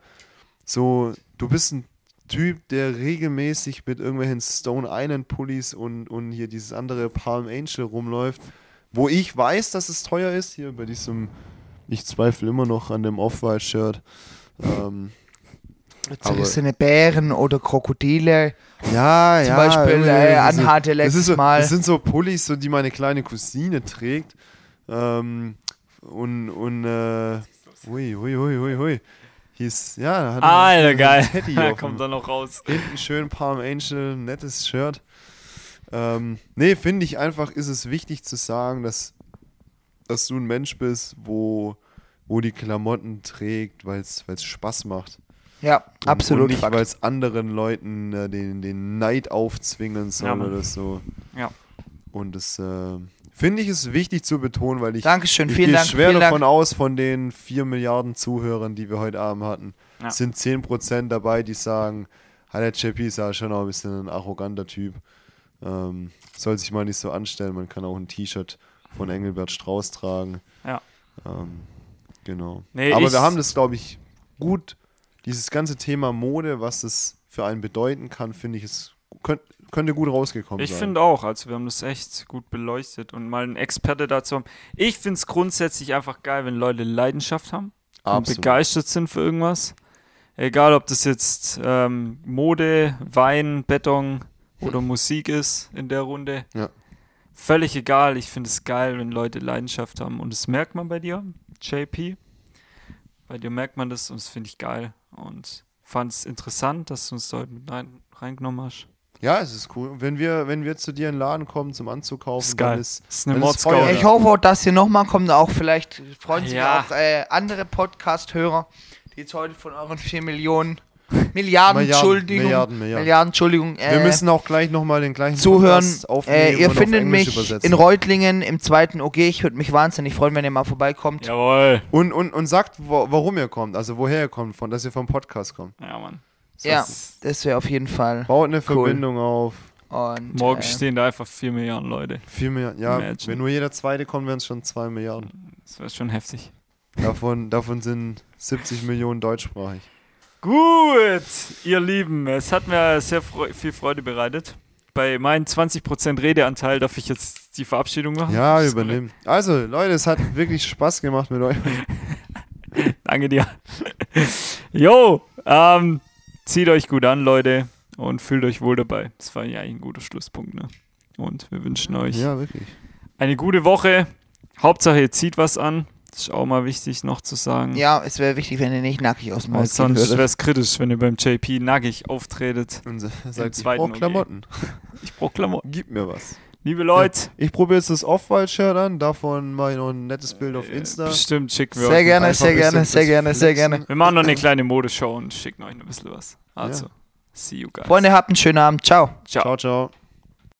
So, du bist ein Typ, der regelmäßig mit irgendwelchen Stone Island Pullis und, und hier dieses andere Palm Angel rumläuft, wo ich weiß, dass es teuer ist, hier bei diesem, ich zweifle immer noch an dem Off-White-Shirt. Ähm, sind Bären oder Krokodile. ja, Zum ja. Beispiel, äh, anhatte das, letztes so, Mal. das sind so Pullis, so, die meine kleine Cousine trägt. Ähm, und, und, äh, hui, hui, hui, hui, hui. Hieß, ja, da hat er Alter, ein geil. Teddy Da kommt er noch raus. hinten schön Palm Angel, nettes Shirt. Ähm, nee, finde ich einfach, ist es wichtig zu sagen, dass, dass du ein Mensch bist, wo, wo die Klamotten trägt, weil es Spaß macht. Ja, Und- absolut. Und nicht, weil es anderen Leuten äh, den, den Neid aufzwingen soll Ja, oder so. Ja. Und das äh, finde ich ist wichtig zu betonen, weil ich, Dankeschön, ich vielen gehe Dank. schwer vielen davon Dank. aus, von den 4 Milliarden Zuhörern, die wir heute Abend hatten, Ja. sind 10% dabei, die sagen, "Ah, der JP ist ja schon auch ein bisschen ein arroganter Typ. Ähm, soll sich mal nicht so anstellen, man kann auch ein T-Shirt von Engelbert Strauß tragen. Ja. Ähm, genau. Nee, Aber ich- wir haben das, glaube ich, gut, dieses ganze Thema Mode, was es für einen bedeuten kann, finde ich, es könnt, könnte gut rausgekommen Ich sein. finde auch, also wir haben das echt gut beleuchtet und mal einen Experte dazu haben. Ich finde es grundsätzlich einfach geil, wenn Leute Leidenschaft haben und Absolut. begeistert sind für irgendwas. Egal, ob das jetzt ähm, Mode, Wein, Beton oder Musik ist in der Runde. Ja. Völlig egal. Ich finde es geil, wenn Leute Leidenschaft haben. Und das merkt man bei dir, JP. Bei dir merkt man das und das finde ich geil. Und fand es interessant, dass du uns da heute mit rein, reingenommen hast. Ja, es ist cool. Wenn wir, wenn wir zu dir in den Laden kommen zum Anzukaufen, Ist geil. dann ist, Das ist eine dann. Feuer Ich hoffe auch, dass ihr nochmal kommt, auch vielleicht freuen sich Ja. auch äh, andere Podcast-Hörer, die jetzt heute von euren 4 Millionen, Milliarden, Entschuldigung, Milliarden, Milliarden. Milliarden, Entschuldigung, äh, Wir müssen auch gleich nochmal den gleichen zuhören. Äh, ihr findet mich übersetzen. in Reutlingen im zweiten OG. Ich würde mich wahnsinnig freuen, wenn ihr mal vorbeikommt. Jawohl. und, und, und sagt, wo, warum ihr kommt, also woher ihr kommt, von, dass ihr vom Podcast kommt. Ja, Mann. Ja, das wäre auf jeden Fall. Baut eine Cool. Verbindung auf. Und, Morgen äh, stehen da einfach 4 Milliarden Leute. Vier Milliarden. Ja, Imagine. wenn nur jeder zweite kommt, wären es schon zwei Milliarden. Das wäre schon heftig. Davon, davon sind 70 Millionen deutschsprachig. Gut, ihr Lieben, es hat mir sehr freu viel Freude bereitet. Bei meinem 20% Redeanteil darf ich jetzt die Verabschiedung machen. Ja, übernehmen. Also, Leute, es hat wirklich Spaß gemacht mit euch. Danke dir. Jo, ähm, zieht euch gut an, Leute, und fühlt euch wohl dabei. Das war ja eigentlich ein guter Schlusspunkt, ne? Und wir wünschen euch Ja, eine gute Woche. Hauptsache, ihr zieht was an. Das ist auch mal wichtig noch zu sagen. ja, es wäre wichtig, wenn ihr nicht nackig aus dem Haus gehen sonst wäre es kritisch, wenn ihr beim JP nackig auftretet. Und sa- sagt, ich brauche. Klamotten. Ich brauch Klamotten. Gib mir was. Liebe Leute, Ich probiere jetzt das Off-White-Shirt an. Davon mache ich noch ein nettes Bild auf äh, Insta. bestimmt schicken wir Sehr euch. gerne, sehr gerne, sehr gerne, sehr gerne. Wir machen noch eine kleine Modeshow und schicken euch ein bisschen was. Also, see you guys. Freunde, habt einen schönen Abend. Ciao. Ciao. Ciao, ciao.